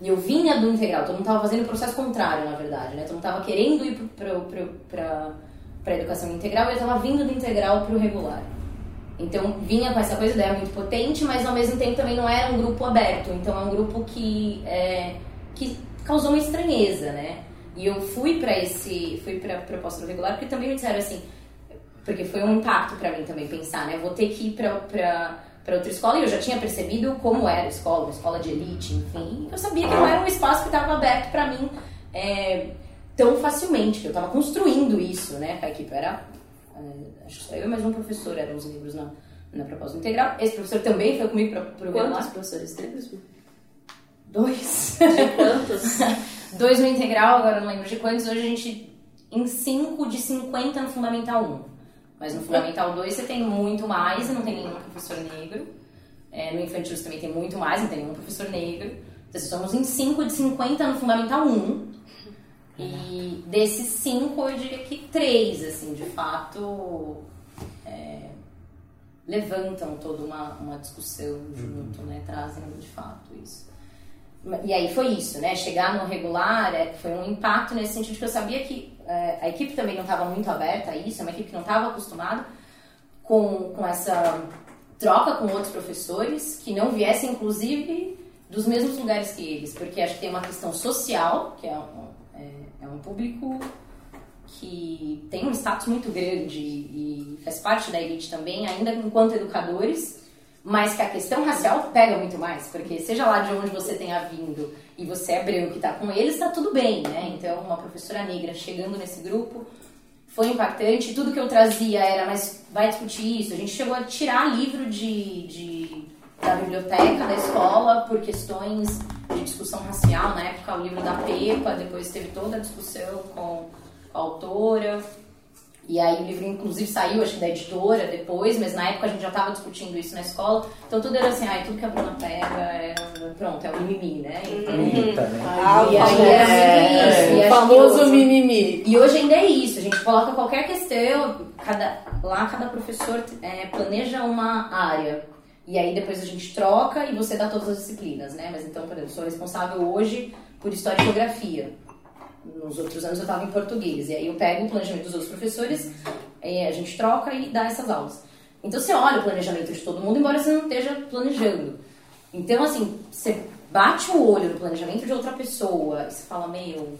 e eu vinha do integral, todo mundo estava fazendo o processo contrário, na verdade, né? Todo mundo estava querendo ir para a educação integral eu estava vindo do integral para o regular. Então vinha com essa coisa, ideia muito potente, mas ao mesmo tempo também não era um grupo aberto. Então é um grupo que, é, que causou uma estranheza, né? E eu fui para esse, fui para proposta do regular porque também me disseram assim, porque foi um impacto para mim também pensar, né? Vou ter que ir para para outra escola e eu já tinha percebido como era a escola, uma escola de elite, enfim. Eu sabia que não era um espaço que estava aberto para mim é, tão facilmente, que eu estava construindo isso, né? Com a equipe era é, acho que só eu e mais um professor eram os negros na, na proposta integral. Esse professor também foi comigo para o Quantos professores negros? Dois. Quantos? Dois no integral, agora não lembro de quantos. Hoje a gente, em 5 de 50 no Fundamental 1. Mas no Fundamental 2 você tem muito mais e não tem nenhum professor negro. É, no Infantil você também tem muito mais, não tem nenhum professor negro. Então, somos em 5 de 50 no Fundamental 1. E desses 5, eu diria que 3, assim, de fato, é, levantam toda uma, uma discussão junto, né? Trazem de fato isso. E aí foi isso, né? Chegar no regular é, foi um impacto nesse sentido que eu sabia que é, a equipe também não estava muito aberta a isso, é uma equipe que não estava acostumada com, com essa troca com outros professores que não viessem, inclusive, dos mesmos lugares que eles, porque acho que tem uma questão social, que é um, é, é um público que tem um status muito grande e faz parte da elite também, ainda enquanto educadores, mas que a questão racial pega muito mais, porque seja lá de onde você tenha vindo e você é branco e tá com eles, tá tudo bem, né? Então, uma professora negra chegando nesse grupo foi impactante. Tudo que eu trazia era, mas vai discutir isso. A gente chegou a tirar livro de, de da biblioteca da escola por questões de discussão racial. Na época, o livro da Pepa, depois teve toda a discussão com a autora. E aí o livro, inclusive, saiu, acho que da editora depois, mas na época a gente já estava discutindo isso na escola. Então tudo era assim, ah, tudo que a Bruna pega é. Pronto, é o mimimi, né? Então, Bonita, né? Ah, E aí era muito isso. E o famoso hoje- mimimi. E hoje ainda é isso, a gente coloca qualquer questão, cada, lá cada professor é, planeja uma área. E aí depois a gente troca e você dá todas as disciplinas, né? Mas então, por exemplo, eu sou responsável hoje por História e Geografia. Nos outros anos eu estava em português. E aí eu pego o planejamento dos outros professores, eh, a gente troca e dá essas aulas. Então você olha o planejamento de todo mundo, embora você não esteja planejando. Então, assim, você bate o olho no planejamento de outra pessoa e você fala, meu,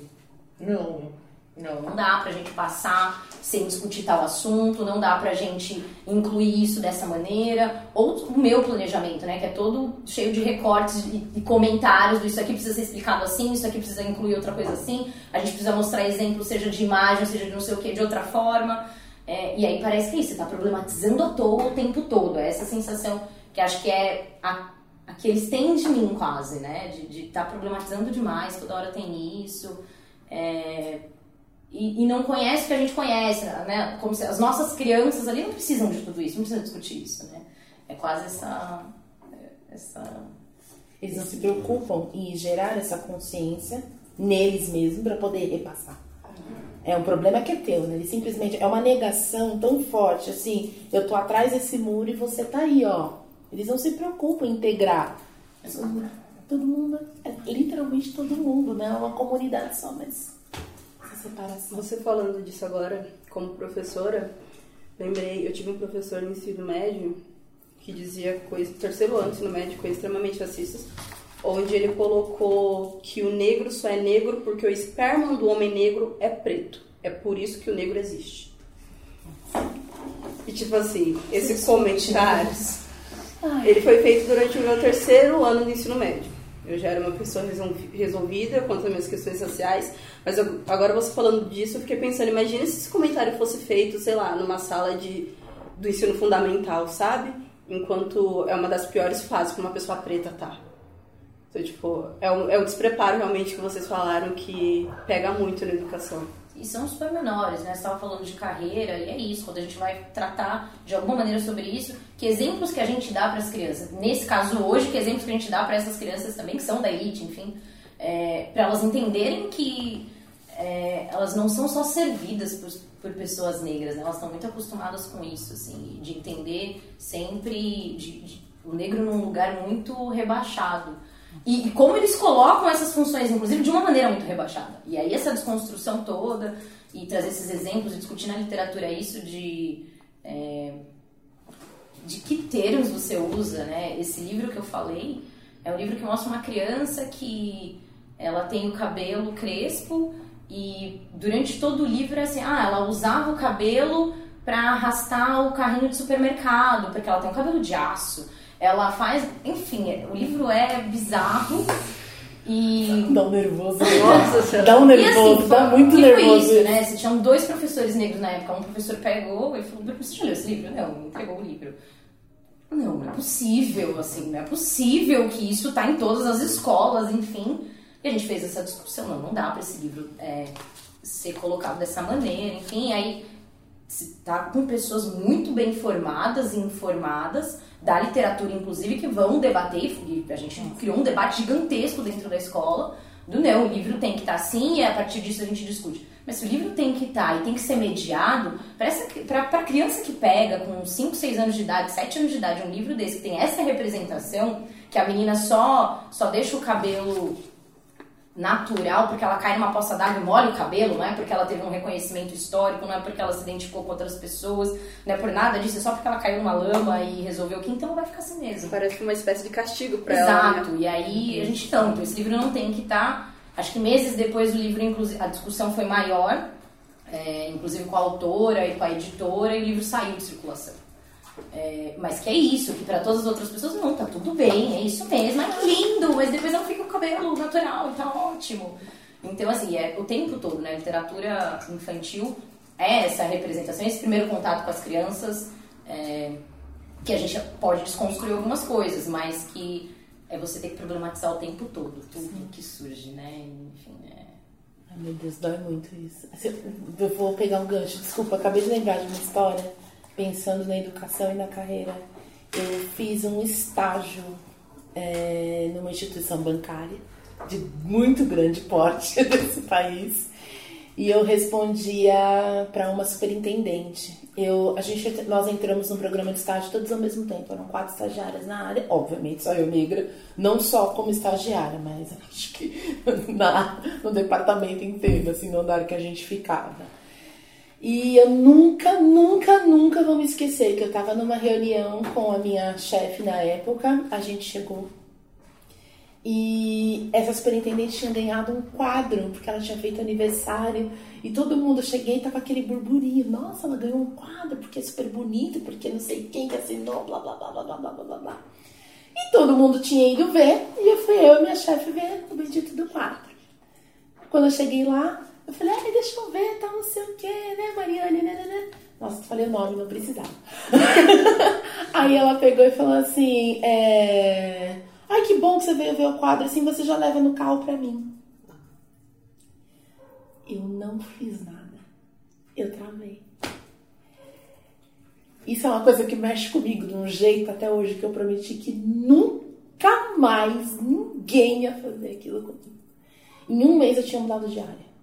não, não, não dá pra gente passar sem discutir tal assunto, não dá pra gente incluir isso dessa maneira. Ou o meu planejamento, né, que é todo cheio de recortes e, e comentários do isso aqui precisa ser explicado assim, isso aqui precisa incluir outra coisa assim, a gente precisa mostrar exemplos, seja de imagem, seja de não sei o que, de outra forma. É, e aí parece que é isso, você tá problematizando à toa o tempo todo. É essa sensação que acho que é a, a que eles têm de mim quase, né? De estar tá problematizando demais, toda hora tem isso. É, e, e não conhece o que a gente conhece, né? Como se as nossas crianças ali não precisam de tudo isso, não precisam discutir isso, né? É quase essa. essa Eles não se preocupam em gerar essa consciência neles mesmos para poder repassar. É um problema que é teu, né? Ele simplesmente é uma negação tão forte, assim, eu tô atrás desse muro e você tá aí, ó. Eles não se preocupam em integrar. Todo mundo, é literalmente todo mundo, né? É uma comunidade só, mas separação. Você falando disso agora, como professora, lembrei, eu tive um professor no ensino médio que dizia coisas, terceiro ano do ensino médio, coisas extremamente racistas, onde ele colocou que o negro só é negro porque o esperma do homem negro é preto. É por isso que o negro existe. E tipo assim, esse comentário, ele foi feito durante o meu terceiro ano do ensino médio. Eu já era uma pessoa resol- resolvida quanto às minhas questões sociais, mas eu- agora você falando disso, eu fiquei pensando, imagina se esse comentário fosse feito, sei lá, numa sala de, do ensino fundamental, sabe? Enquanto é uma das piores fases que uma pessoa preta tá. Então, tipo, é o, é o despreparo realmente que vocês falaram que pega muito na educação. E são os pormenores, né? Você estava falando de carreira, e é isso, quando a gente vai tratar de alguma maneira sobre isso, que exemplos que a gente dá para as crianças. Nesse caso hoje, que exemplos que a gente dá para essas crianças também, que são da elite, enfim, é, para elas entenderem que é, elas não são só servidas por, por pessoas negras, né? Elas estão muito acostumadas com isso, assim, de entender sempre de- de- o negro num lugar muito rebaixado. E, e como eles colocam essas funções, inclusive, de uma maneira muito rebaixada. E aí essa desconstrução toda, e trazer esses exemplos, e discutir na literatura isso de... é, de que termos você usa, né? Esse livro que eu falei é um livro que mostra uma criança que ela tem o cabelo crespo e durante todo o livro é assim, ah, ela usava o cabelo para arrastar o carrinho de supermercado, porque ela tem um cabelo de aço. Ela faz, enfim, o livro é bizarro e Dá um nervoso. Nossa Senhora. Dá um e nervoso, assim, dá foi- muito que nervoso. Foi isso, né? Se tinham dois professores negros na época, um professor pegou e falou: "Bruno, você já leu esse livro? Não, entregou o livro. Não, não é possível, assim, não é possível que isso tá em todas as escolas, enfim. E a gente fez essa discussão, não, não dá para esse livro é, ser colocado dessa maneira, enfim. Aí tá com pessoas muito bem formadas e informadas da literatura, inclusive, que vão debater, e a gente criou um debate gigantesco dentro da escola, do não, o livro tem que estar assim e a partir disso a gente discute. Mas se o livro tem que estar e tem que ser mediado, para a criança que pega com 5, 6 anos de idade, 7 anos de idade, um livro desse que tem essa representação, que a menina só, só deixa o cabelo natural, porque ela cai numa poça d'água e molha o cabelo, não é porque ela teve um reconhecimento histórico, não é porque ela se identificou com outras pessoas, não é por nada disso, é só porque ela caiu numa lama e resolveu que então vai ficar assim mesmo. Parece uma espécie de castigo pra ela. né? Exato, e aí a gente tanto, esse livro não tem que estar. Acho que meses depois do livro, inclusive, a discussão foi maior, é, inclusive com a autora e com a editora, e o livro saiu de circulação. É, mas que é isso, que para todas as outras pessoas não, tá tudo bem, é isso mesmo, é lindo, mas depois ela fica com o cabelo natural tá ótimo. Então, assim, é o tempo todo, né? Literatura infantil é essa representação, esse primeiro contato com as crianças, é, que a gente pode desconstruir algumas coisas, mas que é você ter que problematizar o tempo todo, tudo que surge, né? Enfim, é... Ai, meu Deus, dói muito isso. Eu vou pegar um gancho, desculpa, acabei de lembrar de uma história, pensando na educação e na carreira. Eu fiz um estágio é, numa instituição bancária de muito grande porte desse país e eu respondia para uma superintendente. Eu, a gente, nós entramos num programa de estágio todos ao mesmo tempo, eram quatro estagiárias na área, obviamente só eu negra, não só como estagiária, mas acho que na, no departamento inteiro, assim, no andar que a gente ficava. E eu nunca, nunca, nunca vou me esquecer que eu estava numa reunião com a minha chefe na época, a gente chegou e essa superintendente tinha ganhado um quadro, porque ela tinha feito aniversário. E todo mundo, eu cheguei e tava aquele burburinho. Nossa, ela ganhou um quadro, porque é super bonito, porque não sei quem que assinou, blá, blá, blá, blá, blá, blá, blá, blá. E todo mundo tinha ido ver, e eu fui eu e minha chefe ver o bendito do quadro. Quando eu cheguei lá, eu falei, ai, deixa eu ver, tá não sei o que, né, Mariane, né, né, né. Nossa, falei o nome, não precisava. Aí ela pegou e falou assim, é... Ai, que bom que você veio ver o quadro, assim você já leva no carro pra mim. Eu não fiz nada. Eu travei. Isso é uma coisa que mexe comigo de um jeito até hoje que eu prometi que nunca mais ninguém ia fazer aquilo comigo. Em um mês eu tinha mudado de área.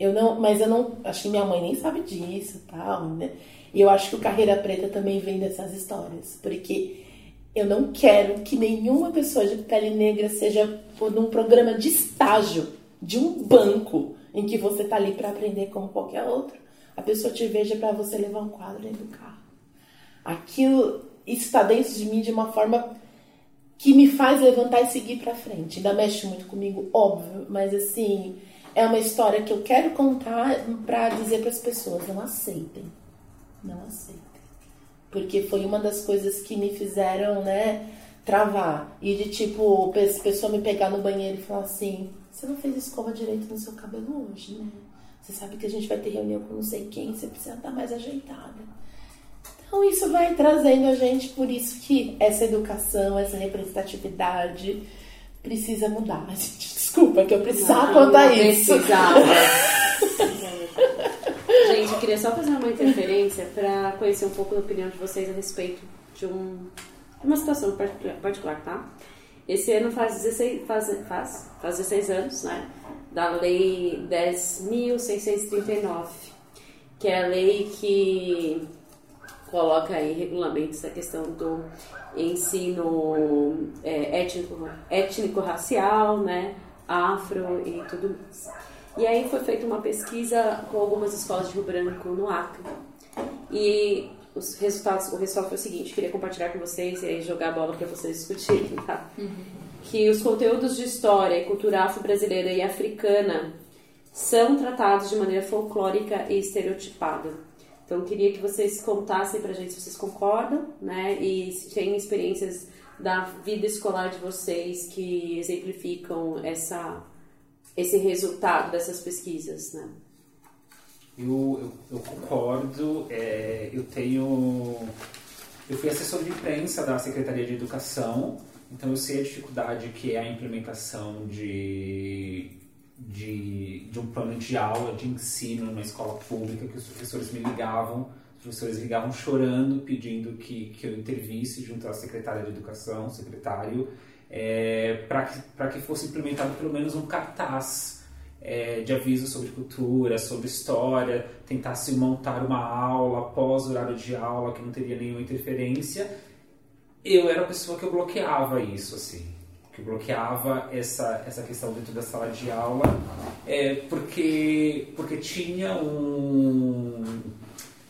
Eu não, mas eu não, acho que minha mãe nem sabe disso, tal, né? E eu acho que o carreira preta também vem dessas histórias, porque eu não quero que nenhuma pessoa de pele negra seja num programa de estágio de um banco em que você tá ali para aprender como qualquer outro. A pessoa te veja para você levar um quadro dentro do carro. Aquilo está dentro de mim de uma forma que me faz levantar e seguir para frente. Ainda mexe muito comigo, óbvio, mas assim, é uma história que eu quero contar para dizer para as pessoas, não aceitem. Não aceitem. Porque foi uma das coisas que me fizeram, né, travar. E de tipo, a pessoa me pegar no banheiro e falar assim: você não fez escova direito no seu cabelo hoje, né? Você sabe que a gente vai ter reunião com não sei quem, você precisa estar mais ajeitada. Então isso vai trazendo a gente, por isso que essa educação, essa representatividade precisa mudar. Gente, desculpa que eu precisava Não, contar não isso. precisava. Gente, eu queria só fazer uma interferência para conhecer um pouco da opinião de vocês a respeito de, um, de uma situação particular- particular, tá? Esse ano faz 16, faz, faz, faz 16 anos, né? Da Lei 10.639, que é a lei que coloca aí regulamentos da questão do ensino é, étnico, étnico-racial, né? Afro e tudo mais. E aí foi feita uma pesquisa com algumas escolas de Rio Branco no Acre. E os resultados, o resultado foi o seguinte, queria compartilhar com vocês e aí jogar a bola para vocês discutirem, tá? Que os conteúdos de história e cultura afro-brasileira e africana são tratados de maneira folclórica e estereotipada. Então, queria que vocês contassem pra gente se vocês concordam, né? E se tem experiências da vida escolar de vocês que exemplificam essa, esse resultado dessas pesquisas, né? Eu, eu, eu concordo, é, eu tenho. Eu fui assessor de imprensa da Secretaria de Educação, então eu sei a dificuldade que é a implementação de, de, de um plano de aula, de ensino numa escola pública, que os professores me ligavam, os professores ligavam chorando, pedindo que, que eu intervisse junto à secretária de Educação, secretário, é, para que, que fosse implementado pelo menos um cartaz é, de aviso sobre cultura, sobre história, tentasse montar uma aula após horário de aula que não teria nenhuma interferência. Eu era a pessoa que eu bloqueava isso, assim, que bloqueava essa, essa questão dentro da sala de aula, é, porque, porque tinha um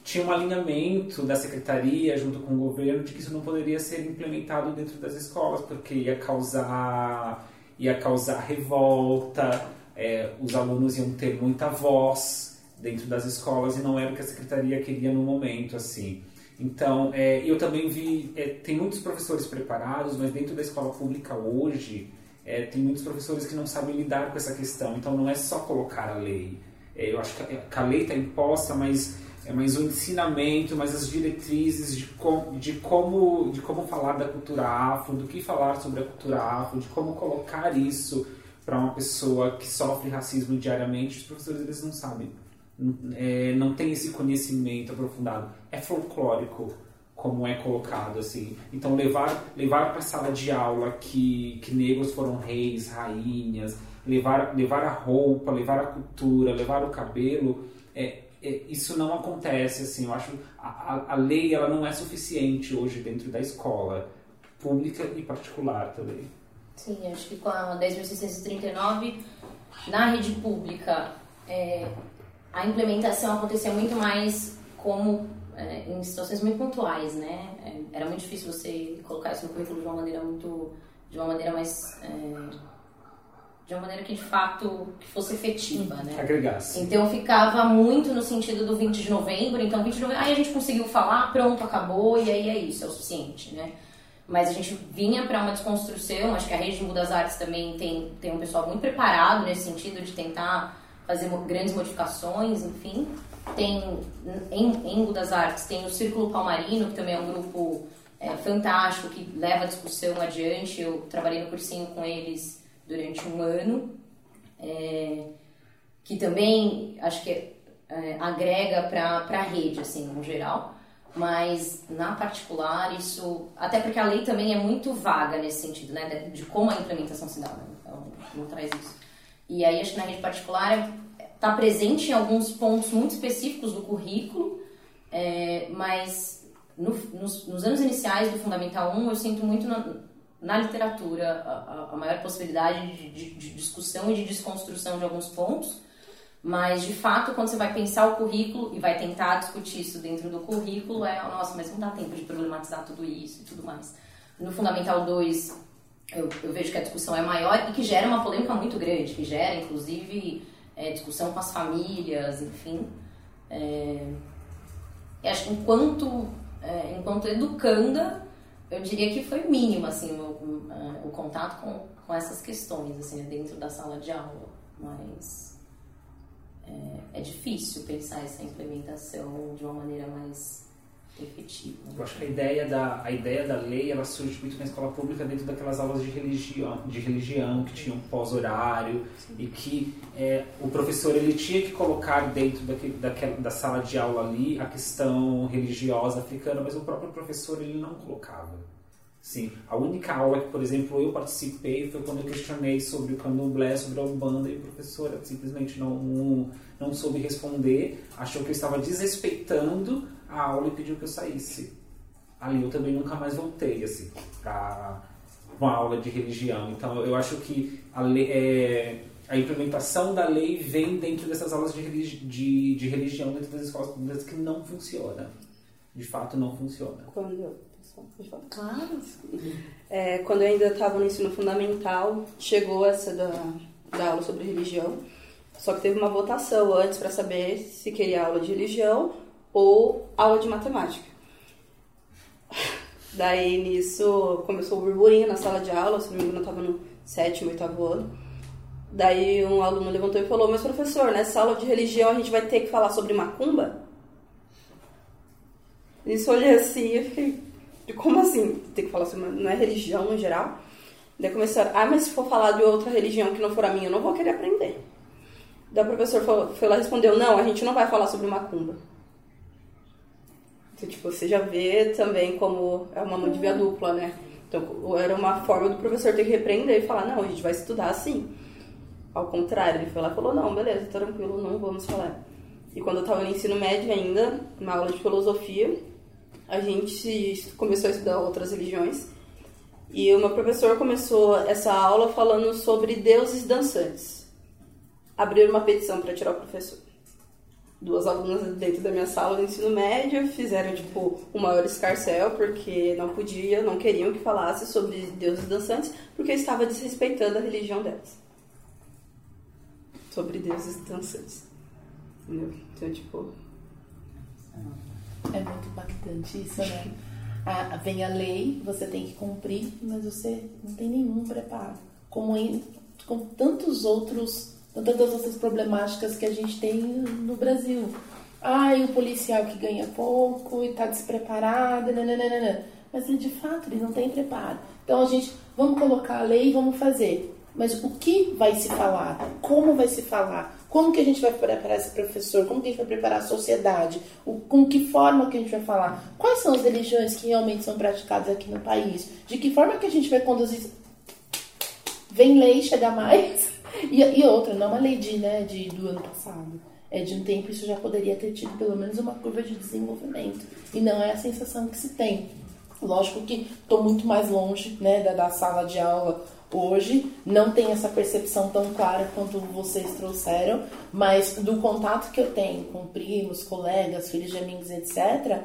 tinha um alinhamento da secretaria junto com o governo de que isso não poderia ser implementado dentro das escolas, porque ia causar ia causar revolta, é, os alunos iam ter muita voz dentro das escolas e não era o que a secretaria queria no momento, assim. Então, é, eu também vi, é, tem muitos professores preparados, mas dentro da escola pública hoje, é, tem muitos professores que não sabem lidar com essa questão. Então, não é só colocar a lei. É, eu acho que a, que a lei está imposta, mas é mais o ensinamento, mais as diretrizes de, com, de, como, de como falar da cultura afro, do que falar sobre a cultura afro, de como colocar isso para uma pessoa que sofre racismo diariamente, os professores eles não sabem. É, não tem esse conhecimento aprofundado. É folclórico como é colocado assim. Então levar levar para sala de aula que que negros foram reis, rainhas, levar levar a roupa, levar a cultura, levar o cabelo, é, é isso não acontece assim. Eu acho a, a lei ela não é suficiente hoje dentro da escola pública e particular também. Sim, acho que com a 10.639 na rede pública é, a implementação acontecia muito mais como é, em situações muito pontuais, né? É, era muito difícil você colocar isso no currículo de uma maneira muito, de uma maneira mais, é, de uma maneira que de fato que fosse efetiva, né? Agregasse. Então ficava muito no sentido do 20 de novembro, então 20 de novembro, aí a gente conseguiu falar, pronto, acabou e aí é isso, é o suficiente, né? Mas a gente vinha para uma desconstrução, acho que a rede de das Artes também tem, tem um pessoal muito preparado nesse sentido de tentar fazer grandes modificações, enfim. Tem em, em das Artes tem o Círculo Palmarino, que também é um grupo é, fantástico que leva a discussão adiante. Eu trabalhei no cursinho com eles durante um ano, é, que também acho que é, agrega para a rede, assim, no geral. Mas na particular, isso. Até porque a lei também é muito vaga nesse sentido, né? De, de como a implementação se dá. Né? Então, não traz isso. E aí, acho que na rede particular está presente em alguns pontos muito específicos do currículo, é, mas no, nos, nos, anos iniciais do Fundamental 1 eu sinto muito na, na literatura a, a, maior possibilidade de, de, de, discussão e de desconstrução de alguns pontos, mas de fato quando você vai pensar o currículo e vai tentar discutir isso dentro do currículo é, nossa, mas não dá tempo de problematizar tudo isso e tudo mais. No Fundamental 2 eu, eu vejo que a discussão é maior e que gera uma polêmica muito grande, que gera inclusive é, discussão com as famílias, enfim. É, acho que enquanto, é, enquanto educanda, eu diria que foi mínimo assim, o, é, o contato com, com essas questões assim, dentro da sala de aula. Mas é, é difícil pensar essa implementação de uma maneira mais efetivo. Eu acho que a ideia da a ideia da lei ela surge muito na escola pública dentro daquelas aulas de religião de religião que tinham pós-horário e que é, o professor ele tinha que colocar dentro daquele, daquela, da sala de aula ali a questão religiosa africana, mas o próprio professor ele não colocava. Sim, a única aula que, por exemplo, eu participei foi quando eu questionei sobre o candomblé, sobre a Umbanda, e o professor simplesmente não, não, não soube responder, achou que eu estava desrespeitando a aula e pediu que eu saísse. Ali eu também nunca mais voltei, assim, para uma aula de religião. Então eu acho que a, lei, é, a implementação da lei vem dentro dessas aulas de, religi de, de religião dentro das escolas públicas que não funciona. De fato, não funciona. Quando eu Claro. É, quando eu ainda estava no ensino fundamental, chegou essa da, da aula sobre religião. Só que teve uma votação antes para saber se queria aula de religião ou aula de matemática. Daí nisso começou o burburinho na sala de aula, se não me engano eu estava no sétimo, oitavo ano. Daí um aluno levantou e falou, mas professor, nessa aula de religião a gente vai ter que falar sobre macumba? Isso eu olhei assim e fiquei, como assim? Tem que falar sobre, não é religião no geral? Daí começaram, ah, mas se for falar de outra religião que não for a minha, eu não vou querer aprender. Daí o professor foi lá e respondeu, não, a gente não vai falar sobre macumba. Então, tipo, você já vê também como é uma mão de via dupla, né? Então, era uma forma do professor ter que repreender e falar, não, a gente vai estudar assim. Ao contrário, ele foi lá e falou, não, beleza, tranquilo, não vamos falar. E quando eu estava no ensino médio ainda, na aula de filosofia, a gente começou a estudar outras religiões. E o meu professor começou essa aula falando sobre deuses dançantes. Abriram uma petição para tirar o professor duas alunas dentro da minha sala de ensino médio fizeram, tipo, o maior escarcel, porque não podia, não queriam que falasse sobre deuses dançantes, porque estava desrespeitando a religião delas. Sobre deuses dançantes. Entendeu? Então, tipo... É muito impactante isso, né? Ah, vem a lei, você tem que cumprir, mas você não tem nenhum preparo. Como em, com tantos outros tantas outras problemáticas que a gente tem no Brasil. Ai, o policial que ganha pouco e está despreparado, nananana. mas de fato ele não tem preparo. Então a gente, vamos colocar a lei e vamos fazer. Mas o que vai se falar? Como vai se falar? Como que a gente vai preparar esse professor? Como que a gente vai preparar a sociedade? O, com que forma que a gente vai falar? Quais são as religiões que realmente são praticadas aqui no país? De que forma que a gente vai conduzir? Vem lei chegar mais? E, e outra, não é uma lei né, de, do ano passado. É de um tempo isso já poderia ter tido pelo menos uma curva de desenvolvimento. E não é a sensação que se tem. Lógico que estou muito mais longe né, da, da sala de aula hoje, não tem essa percepção tão clara quanto vocês trouxeram, mas do contato que eu tenho com primos, colegas, filhos de amigos, etc.,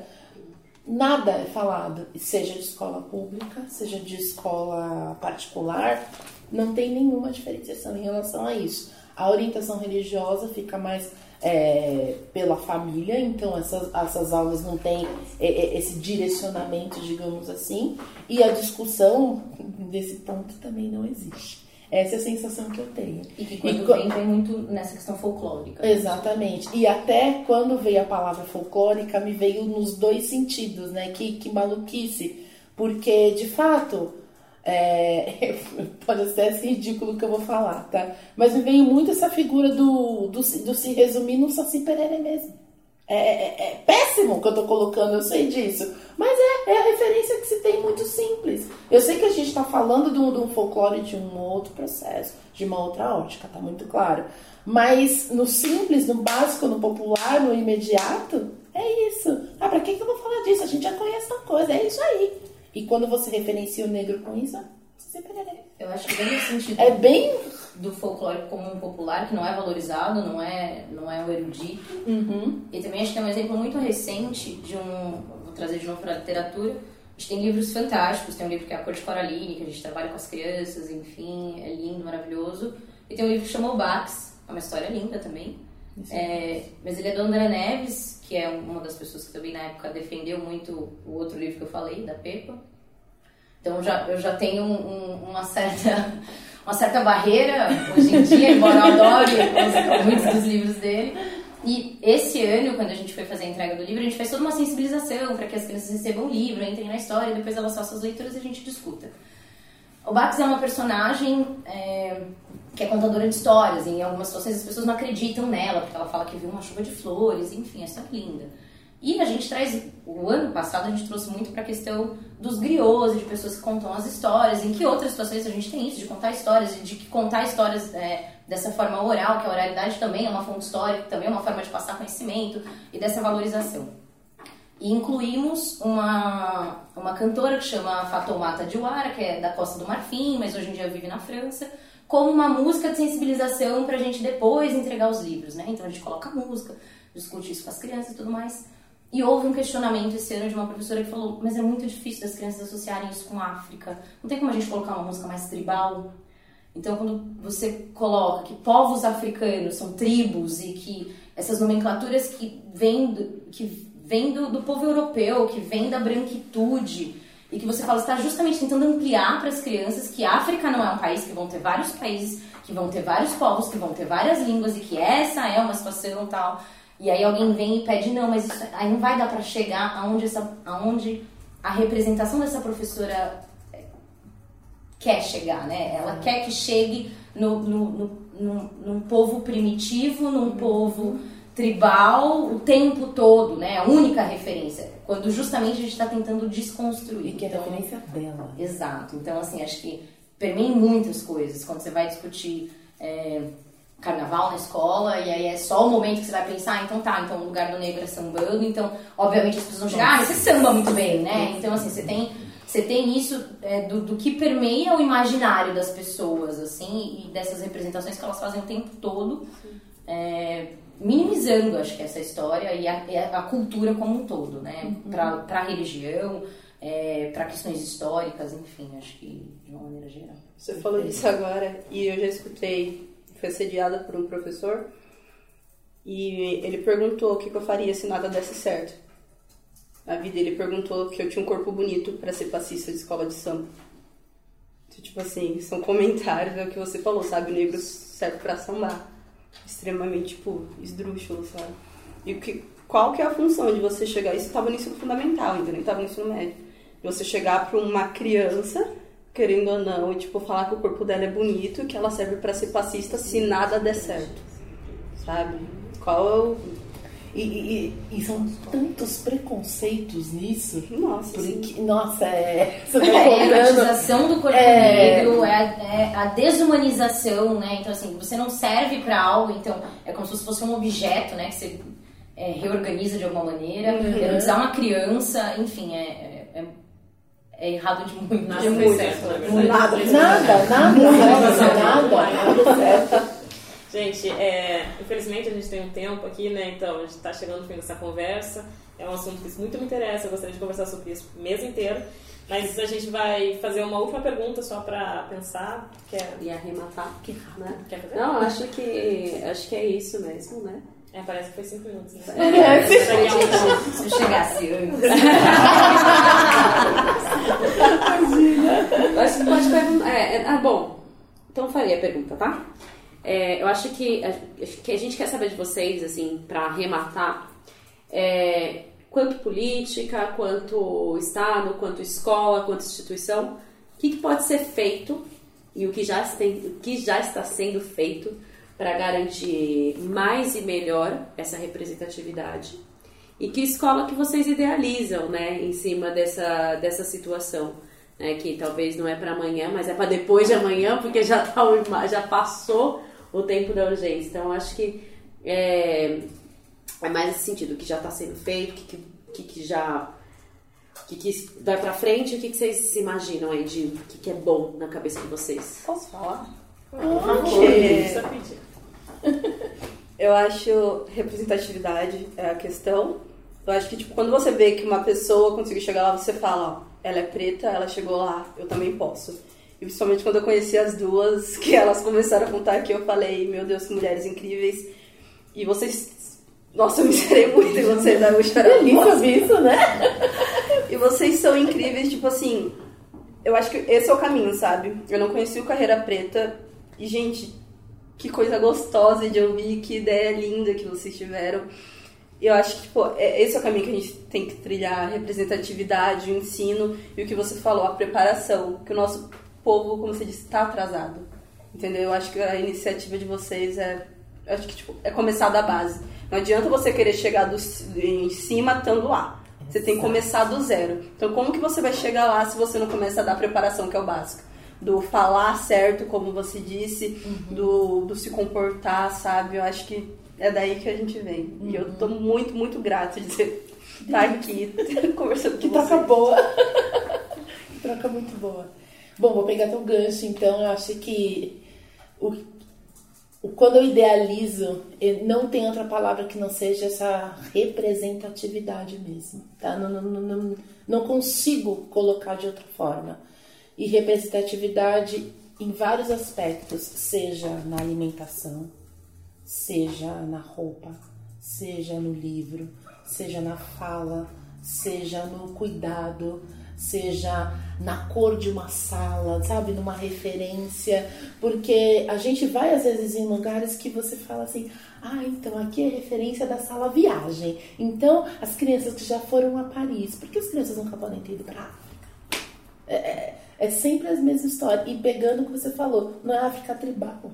nada é falado, seja de escola pública, seja de escola particular, não tem nenhuma diferenciação em relação a isso. A orientação religiosa fica mais é, pela família, então essas, essas aulas não têm é, é, esse direcionamento, digamos assim, e a discussão desse ponto também não existe. Essa é a sensação que eu tenho. E que quando e, vem, vem muito nessa questão folclórica. Exatamente. E até quando veio a palavra folclórica, me veio nos dois sentidos, né? Que, que maluquice. Porque, de fato, é, pode ser assim ridículo que eu vou falar, tá? Mas me veio muito essa figura do, do, do se resumir no Saci Perere mesmo. É, é, é, péssimo que eu tô colocando, eu sei disso. Mas é, é a referência que se tem muito simples. Eu sei que a gente está falando de um, de um folclore de um outro processo, de uma outra ótica, tá muito claro. Mas no simples, no básico, no popular, no imediato, é isso. Ah, pra que, que eu vou falar disso? A gente já conhece a coisa, é isso aí. E quando você referencia o negro com isso, você perderá. Eu acho que bem no sentido é bem do folclore comum popular, que não é valorizado, não é, não é o erudito. Uhum. E também acho que é um exemplo muito recente de um. Vou trazer de novo para a literatura. A gente tem livros fantásticos, tem um livro que é A Cor de Coraline, que a gente trabalha com as crianças, enfim, é lindo, maravilhoso. E tem um livro que chama O Bax, é uma história linda também. É, mas ele é do André Neves, que é uma das pessoas que também na época defendeu muito o outro livro que eu falei, da Pepa. Então já, eu já tenho um, um, uma, certa, uma certa barreira hoje em dia, embora eu adore os, muitos dos livros dele. E esse ano, quando a gente foi fazer a entrega do livro, a gente fez toda uma sensibilização para que as crianças recebam o livro, entrem na história, depois elas façam as leituras e a gente discuta. O Bax é uma personagem é, que é contadora de histórias. E em algumas situações as pessoas não acreditam nela, porque ela fala que viu uma chuva de flores, enfim, é linda. E a gente traz, o ano passado a gente trouxe muito para a questão dos griots, de pessoas que contam as histórias, em que outras situações a gente tem isso, de contar histórias, de que contar histórias é, dessa forma oral, que a oralidade também é uma fonte histórica, também é uma forma de passar conhecimento e dessa valorização. E incluímos uma, uma cantora que chama Fatoumata Diawara, que é da Costa do Marfim, mas hoje em dia vive na França, como uma música de sensibilização para a gente depois entregar os livros, né? Então a gente coloca música, discute isso com as crianças e tudo mais. E houve um questionamento esse ano de uma professora que falou: Mas é muito difícil das crianças associarem isso com a África. Não tem como a gente colocar uma música mais tribal? Então, quando você coloca que povos africanos são tribos e que essas nomenclaturas que vêm do, que vem do, do povo europeu, que vem da branquitude, e que você fala está justamente tentando ampliar para as crianças que a África não é um país, que vão ter vários países, que vão ter vários povos, que vão ter várias línguas e que essa é uma situação tal. E aí alguém vem e pede não, mas isso, aí não vai dar para chegar aonde essa aonde a representação dessa professora é, quer chegar, né? Ela quer que chegue no, no, no, no num povo primitivo, num povo tribal o tempo todo, né? A única referência. Quando justamente a gente está tentando desconstruir. E que é então, a referência dela. Exato. Então, assim, acho que permeia muitas coisas. Quando você vai discutir é, carnaval na escola, e aí é só o momento que você vai pensar, ah, então tá, então o lugar do negro é sambando, então, obviamente, as pessoas vão chegar, ah, você samba muito bem, né? Então, assim, você tem, você tem isso é, do, do que permeia o imaginário das pessoas, assim, e dessas representações que elas fazem o tempo todo. É, minimizando, acho que essa história e a, a cultura como um todo, né? Uhum. Para a religião, é, para questões históricas, enfim, acho que de uma maneira geral. Você falou disso agora e eu já escutei, foi sediada por um professor e ele perguntou o que, eu faria se nada desse certo. Na vida ele perguntou que eu tinha um corpo bonito para ser passista de escola de samba. Então, tipo assim, são comentários, é o que você falou, sabe? O negro serve para sambar extremamente, tipo, esdrúxulo, sabe? E que, qual que é a função de você chegar... Isso estava no ensino fundamental ainda, nem estava no ensino médio. De você chegar para uma criança querendo ou não, e, tipo, falar que o corpo dela é bonito e que ela serve pra ser passista se nada der certo. Sabe? Qual é o. E, e- e são tantos preconceitos nisso. Nossa, Porque, nossa, é. Você tá É a erratização do corpo É. negro, é a, é a desumanização, né? Então, assim, você não serve pra algo, então é como se fosse um objeto, né? Que você é, reorganiza de alguma maneira. Erotizar uma criança, enfim, é, é, é- é errado de muito. Nada De muito. certo. Nada, nada, nada, nada, nada certo. Gente, é, infelizmente a gente tem um tempo aqui, né? Então a gente está chegando no fim dessa conversa. É um assunto que muito me interessa, eu gostaria de conversar sobre isso o mês inteiro. Mas a gente vai fazer uma última pergunta só para pensar. Quer, E arrematar. Né? quer fazer? Não, acho que acho que é isso mesmo, né? É, parece que foi cinco minutos, né? É, é um- Se eu chegasse antes. Eu acho que pode perguntar. É, é, ah, bom, então eu faria a pergunta, tá? É, eu acho que, a, que a gente quer saber de vocês, assim, para arrematar, é, quanto política, quanto Estado, quanto escola, quanto instituição, o que, que pode ser feito e o que já, tem, o que já está sendo feito para garantir mais e melhor essa representatividade. E que escola que vocês idealizam, né, em cima dessa, dessa situação, né, que talvez não é para amanhã, mas é para depois de amanhã, porque já, tá, o- já passou o tempo da urgência. Então, acho que é, é mais esse sentido, o que já está sendo feito, o que, que, que, já que, que vai para frente, o que, que vocês se imaginam aí de o que, que é bom na cabeça de vocês? Posso falar? Porque... Precisa pedir. Eu acho representatividade é a questão. Eu acho que, tipo, quando você vê que uma pessoa conseguiu chegar lá, você fala, ó, ela é preta, ela chegou lá, eu também posso. E principalmente quando eu conheci as duas, que elas começaram a contar aqui, eu falei, meu Deus, que mulheres incríveis. E vocês... Nossa, eu me inspirei muito em vocês, né? eu Delícia ouvir isso, né? E vocês são incríveis, tipo assim. Eu acho que esse é o caminho, sabe? Eu não conheci o Carreira Preta. E, gente, que coisa gostosa de ouvir, que ideia linda que vocês tiveram. E eu acho que, tipo, é- esse é o caminho que a gente tem que trilhar: representatividade, o ensino e o que você falou, a preparação. Que o nosso povo, como você disse, está atrasado. Entendeu? Eu acho que a iniciativa de vocês é. Acho que, tipo, é começar da base. Não adianta você querer chegar do, em cima estando lá. Você tem que começar do zero. Então, como que você vai chegar lá se você não começa a dar preparação, que é o básico? Do falar certo, como você disse, do, do se comportar, sabe? Eu acho que é daí que a gente vem. E eu tô muito, muito grata de estar aqui conversando Que com você. troca boa. que troca muito boa. Bom, vou pegar teu gancho, então. Eu acho que o, o- quando eu idealizo, eu- não tem outra palavra que não seja essa representatividade mesmo. Tá? Não, não, não, não, não consigo colocar de outra forma. E representatividade em vários aspectos, seja na alimentação, seja na roupa, seja no livro, seja na fala, seja no cuidado, seja na cor de uma sala, sabe, numa referência, porque a gente vai às vezes em lugares que você fala assim: "Ah, então aqui é referência da sala viagem". Então, as crianças que já foram a Paris, porque as crianças nunca podem ter ido para África. É, é- sempre as mesmas histórias. E pegando o que você falou, não é África tribal.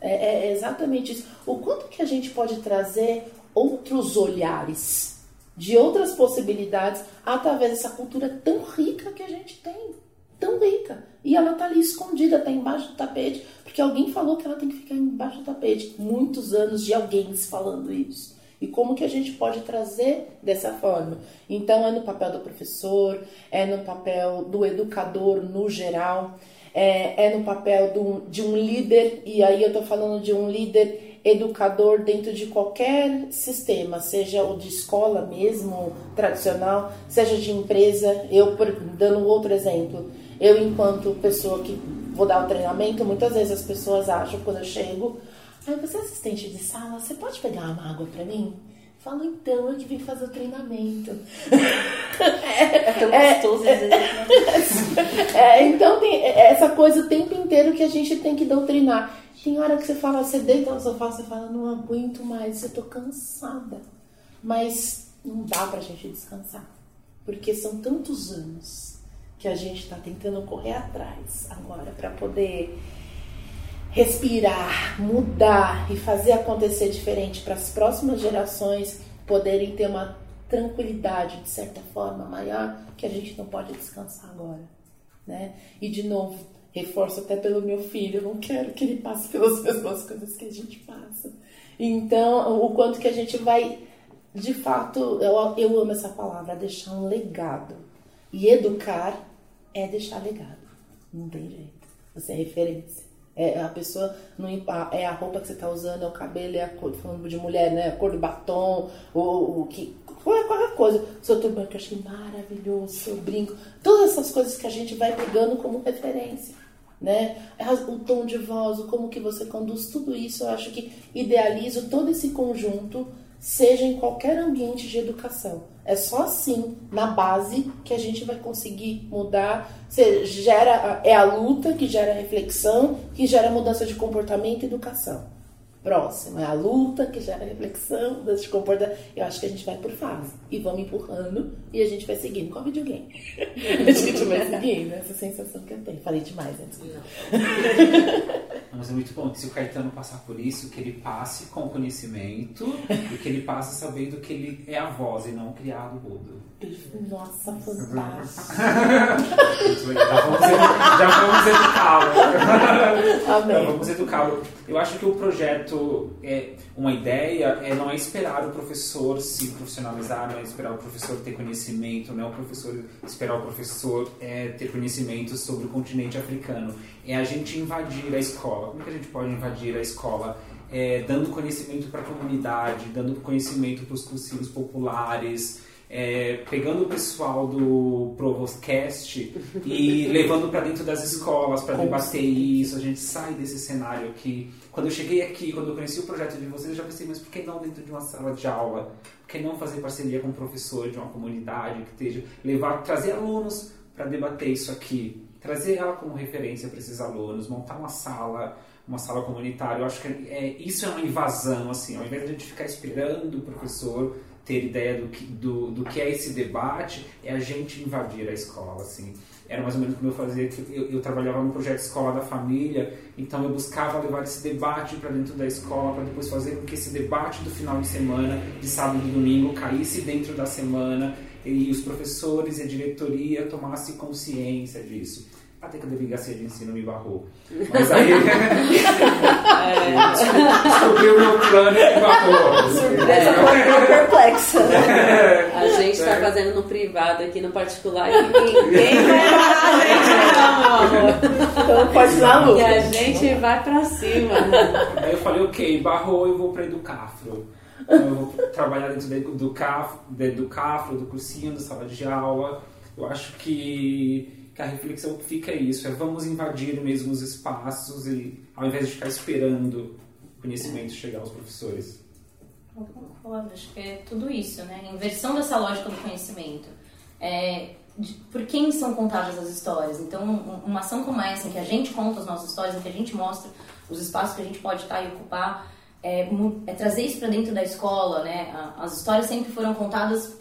É, é exatamente isso. O quanto que a gente pode trazer outros olhares de outras possibilidades através dessa cultura tão rica que a gente tem. Tão rica. E ela tá ali escondida, tá embaixo do tapete, porque alguém falou que ela tem que ficar embaixo do tapete. Muitos anos de alguém falando isso. E como que a gente pode trazer dessa forma? Então é no papel do professor, é no papel do educador no geral, é, é no papel do, de um líder, e aí eu tô falando de um líder educador dentro de qualquer sistema, seja o de escola mesmo, tradicional, seja de empresa. Eu, dando outro exemplo, eu enquanto pessoa que vou dar o treinamento, muitas vezes as pessoas acham quando eu chego, ai, você é assistente de sala, você pode pegar uma água pra mim? Falo, então, eu que vim fazer o treinamento. É tão gostoso dizer É, então tem essa coisa o tempo inteiro que a gente tem que doutrinar. Tem hora que você fala, você deita no sofá, você fala, não aguento mais, eu tô cansada. Mas não dá pra gente descansar. Porque são tantos anos que a gente está tentando correr atrás agora para poder respirar, mudar e fazer acontecer diferente para as próximas gerações poderem ter uma tranquilidade de certa forma maior que a gente não pode descansar agora, né? E de novo, reforço até pelo meu filho, eu não quero que ele passe pelas mesmas coisas que a gente passa. Então, o quanto que a gente vai, de fato, eu, eu amo essa palavra, deixar um legado. E educar é deixar legado. Não tem jeito. Você é referência. É a pessoa, não, é a roupa que você está usando, é o cabelo, é a cor, falando de mulher, né? A cor do batom, o, o que. Qualquer coisa. Seu turbante que eu achei maravilhoso, seu brinco. Todas essas coisas que a gente vai pegando como referência né? O tom de voz, como que você conduz, tudo isso eu acho que idealizo todo esse conjunto, seja em qualquer ambiente de educação. É só assim, na base, que a gente vai conseguir mudar. Você gera, é a luta que gera reflexão, que gera mudança de comportamento e educação. Próximo é a luta, que gera reflexão, mudança de comportamento. Eu acho que a gente vai por fase. E vamos empurrando e a gente vai seguindo. Qual videogame? a gente vai seguindo. Essa sensação que eu tenho. Falei demais antes. Mas é muito bom que se o Caetano passar por isso, que ele passe com conhecimento e que ele passe sabendo que ele é a voz e não o criado mudo. Nossa, fantástico. já vamos, já vamos educá-lo. Amém. Já vamos educá-lo. Eu acho que o projeto, é uma ideia, é não é esperar o professor se profissionalizar, não é esperar o professor ter conhecimento, não é o professor esperar o professor é, ter conhecimento sobre o continente africano. É a gente invadir a escola. Como que a gente pode invadir a escola? É, dando conhecimento para a comunidade, dando conhecimento para os cursinhos populares, é, pegando o pessoal do Provostcast e levando para dentro das escolas para debater isso. A gente sai desse cenário aqui. Quando eu cheguei aqui, quando eu conheci o projeto de vocês, eu já pensei, mas por que não dentro de uma sala de aula? Por que não fazer parceria com um professor de uma comunidade que esteja levar, trazer alunos para debater isso aqui, trazer ela como referência para esses alunos, montar uma sala uma sala comunitária. Eu acho que é, isso é uma invasão, assim, ao invés de a gente ficar esperando o professor ter ideia do que, do, do que é esse debate, é a gente invadir a escola, assim. Era mais ou menos como eu fazia, eu, eu trabalhava no projeto Escola da Família, então eu buscava levar esse debate para dentro da escola, para depois fazer com que esse debate do final de semana, de sábado e domingo, caísse dentro da semana e os professores e a diretoria tomassem consciência disso até que a delegacia de ensino me barrou. Mas aí. é, descobri o meu plano e me barrou. Surpresa é. perplexa. É. A gente está fazendo no privado aqui no particular e ninguém vai parar a gente, não. Então pode dar luta. E a gente vai pra cima. Aí eu falei, ok, barrou, eu vou pra Educafro. Eu vou trabalhar dentro do Educafro, do, Educafro, do cursinho, da sala de aula. Eu acho que que a reflexão fica é isso, é vamos invadir mesmo os espaços e ao invés de ficar esperando o conhecimento chegar aos professores. Eu concordo, acho que é tudo isso, né? Inversão dessa lógica do conhecimento. É, de, por quem são contadas as histórias? Então, uma ação como essa, em que a gente conta as nossas histórias, em que a gente mostra os espaços que a gente pode estar e ocupar, é, é trazer isso para dentro da escola, né? As histórias sempre foram contadas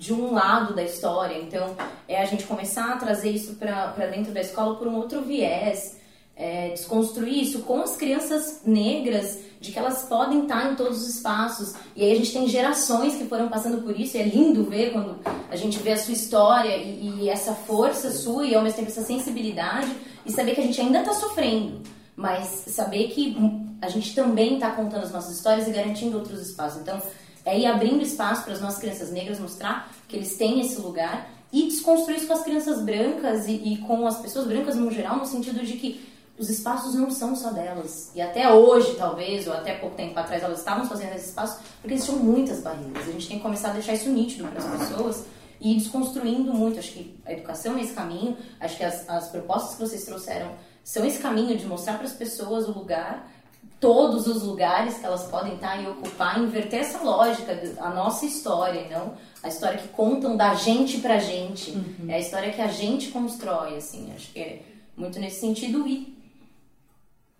de um lado da história. Então, é a gente começar a trazer isso para dentro da escola por um outro viés, é, desconstruir isso com as crianças negras, de que elas podem estar em todos os espaços. E aí a gente tem gerações que foram passando por isso, e é lindo ver quando a gente vê a sua história e, e essa força sua e ao mesmo tempo essa sensibilidade, e saber que a gente ainda está sofrendo, mas saber que a gente também está contando as nossas histórias e garantindo outros espaços. Então, é ir abrindo espaço para as nossas crianças negras, mostrar que eles têm esse lugar e desconstruir isso com as crianças brancas e, e com as pessoas brancas no geral, no sentido de que os espaços não são só delas. E até hoje, talvez, ou até pouco tempo atrás, elas estavam fazendo esse espaço porque existiam muitas barreiras. A gente tem que começar a deixar isso nítido para as pessoas e ir desconstruindo muito. Acho que a educação é esse caminho, acho que as, as propostas que vocês trouxeram são esse caminho de mostrar para as pessoas o lugar todos os lugares que elas podem estar e ocupar, inverter essa lógica, a nossa história, não a história que contam da gente pra gente, uhum. é a história que a gente constrói, assim, acho que é muito nesse sentido e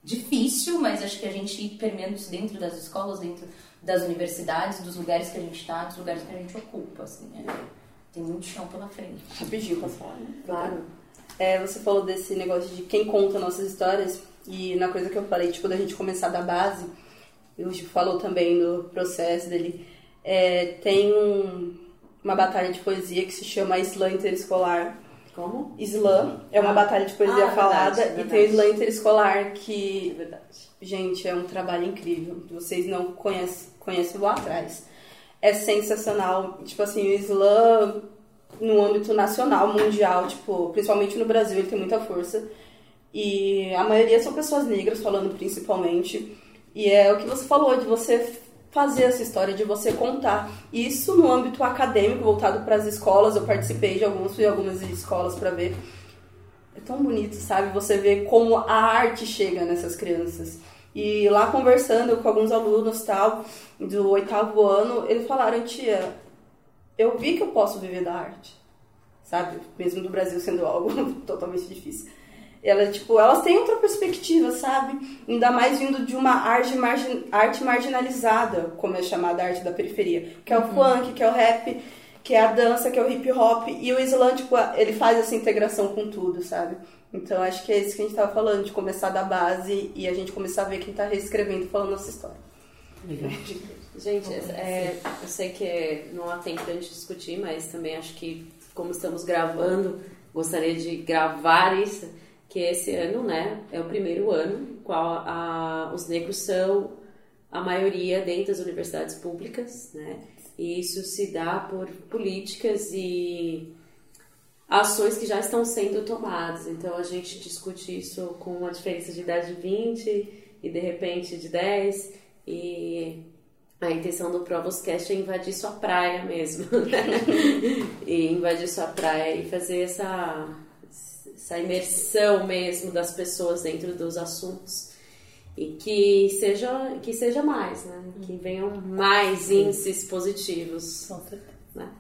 difícil, mas acho que a gente ir permeando isso dentro das escolas, dentro das universidades, dos lugares que a gente está, dos lugares que a gente ocupa, assim, é, tem muito chão pela frente. Rapidinho, posso falar? Né? Claro. É, você falou desse negócio de quem conta nossas histórias e na coisa que eu falei, tipo, da gente começar da base, o Chico falou também no processo dele, é, tem um, uma batalha de poesia que se chama Islã Interescolar. Como? Islã é uma Ah. batalha de poesia Ah, falada verdade, e verdade. tem o Islã Interescolar que É verdade. Gente, é um trabalho incrível. Vocês não conhecem, conhecem vão atrás. É sensacional. Tipo assim, o Islã no âmbito nacional, mundial, tipo, principalmente no Brasil, ele tem muita força. E a maioria são pessoas negras, falando principalmente. E é o que você falou, de você fazer essa história, de você contar. Isso no âmbito acadêmico, voltado para as escolas. Eu participei de alguns, fui algumas escolas para ver. É tão bonito, sabe? Você vê como a arte chega nessas crianças. E lá conversando com alguns alunos tal, do oitavo ano, eles falaram, tia, eu vi que eu posso viver da arte. Sabe? Mesmo do Brasil sendo algo totalmente difícil. Ela, tipo, elas têm outra perspectiva, sabe? Ainda mais vindo de uma arte, margin, arte marginalizada, como é chamada a arte da periferia. Que é o funk, que é o rap, que é a dança, que é o hip hop. E o Islã, tipo, ele faz essa integração com tudo, sabe? Então acho que é isso que a gente tava falando, de começar da base e a gente começar a ver quem tá reescrevendo e falando nossa história. Gente, é, eu sei que não há tempo pra gente discutir, mas também acho que, como estamos gravando, gostaria de gravar isso, que esse ano, né, é o primeiro ano qual a, os negros são a maioria dentro das universidades públicas, né, e isso se dá por políticas e ações que já estão sendo tomadas. Então a gente discute isso com uma diferença de idade de 20 e de repente de 10 e a intenção do Provoscast é invadir sua praia mesmo, né? e invadir sua praia e fazer essa, essa imersão mesmo das pessoas dentro dos assuntos. E que seja, que seja mais, né? Que venham mais índices positivos. Com certeza. Né?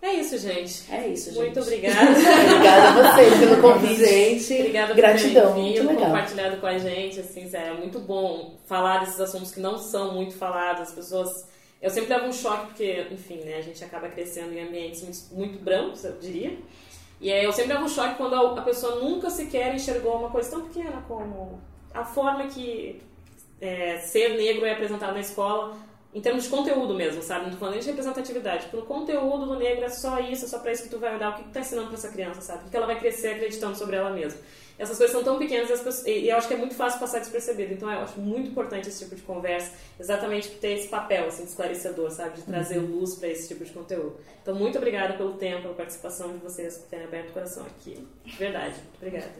É isso, gente. É isso, gente. Muito obrigada. Obrigada a vocês pelo convite. Gente, Obrigada por Gratidão, terem vindo, muito legal. compartilhado com a gente, assim, sério, é muito bom falar desses assuntos que não são muito falados, as pessoas... Eu sempre levo um choque, porque, enfim, né, a gente acaba crescendo em ambientes muito, muito brancos, eu diria, e aí eu sempre levo um choque quando a, pessoa nunca sequer enxergou uma coisa tão pequena como a forma que é, ser negro é apresentado na escola, em termos de conteúdo mesmo, sabe? Não tô falando nem de representatividade. Pro conteúdo do negro é só isso, é só pra isso que tu vai olhar. O que tu tá ensinando pra essa criança, sabe? O que ela vai crescer acreditando sobre ela mesma. Essas coisas são tão pequenas e, as pessoas- e eu acho que é muito fácil passar despercebido. Então eu acho muito importante esse tipo de conversa, exatamente por ter esse papel, assim, esclarecedor, sabe? De trazer luz pra esse tipo de conteúdo. Então muito obrigada pelo tempo, pela participação de vocês, por terem aberto o coração aqui. De verdade, muito obrigada.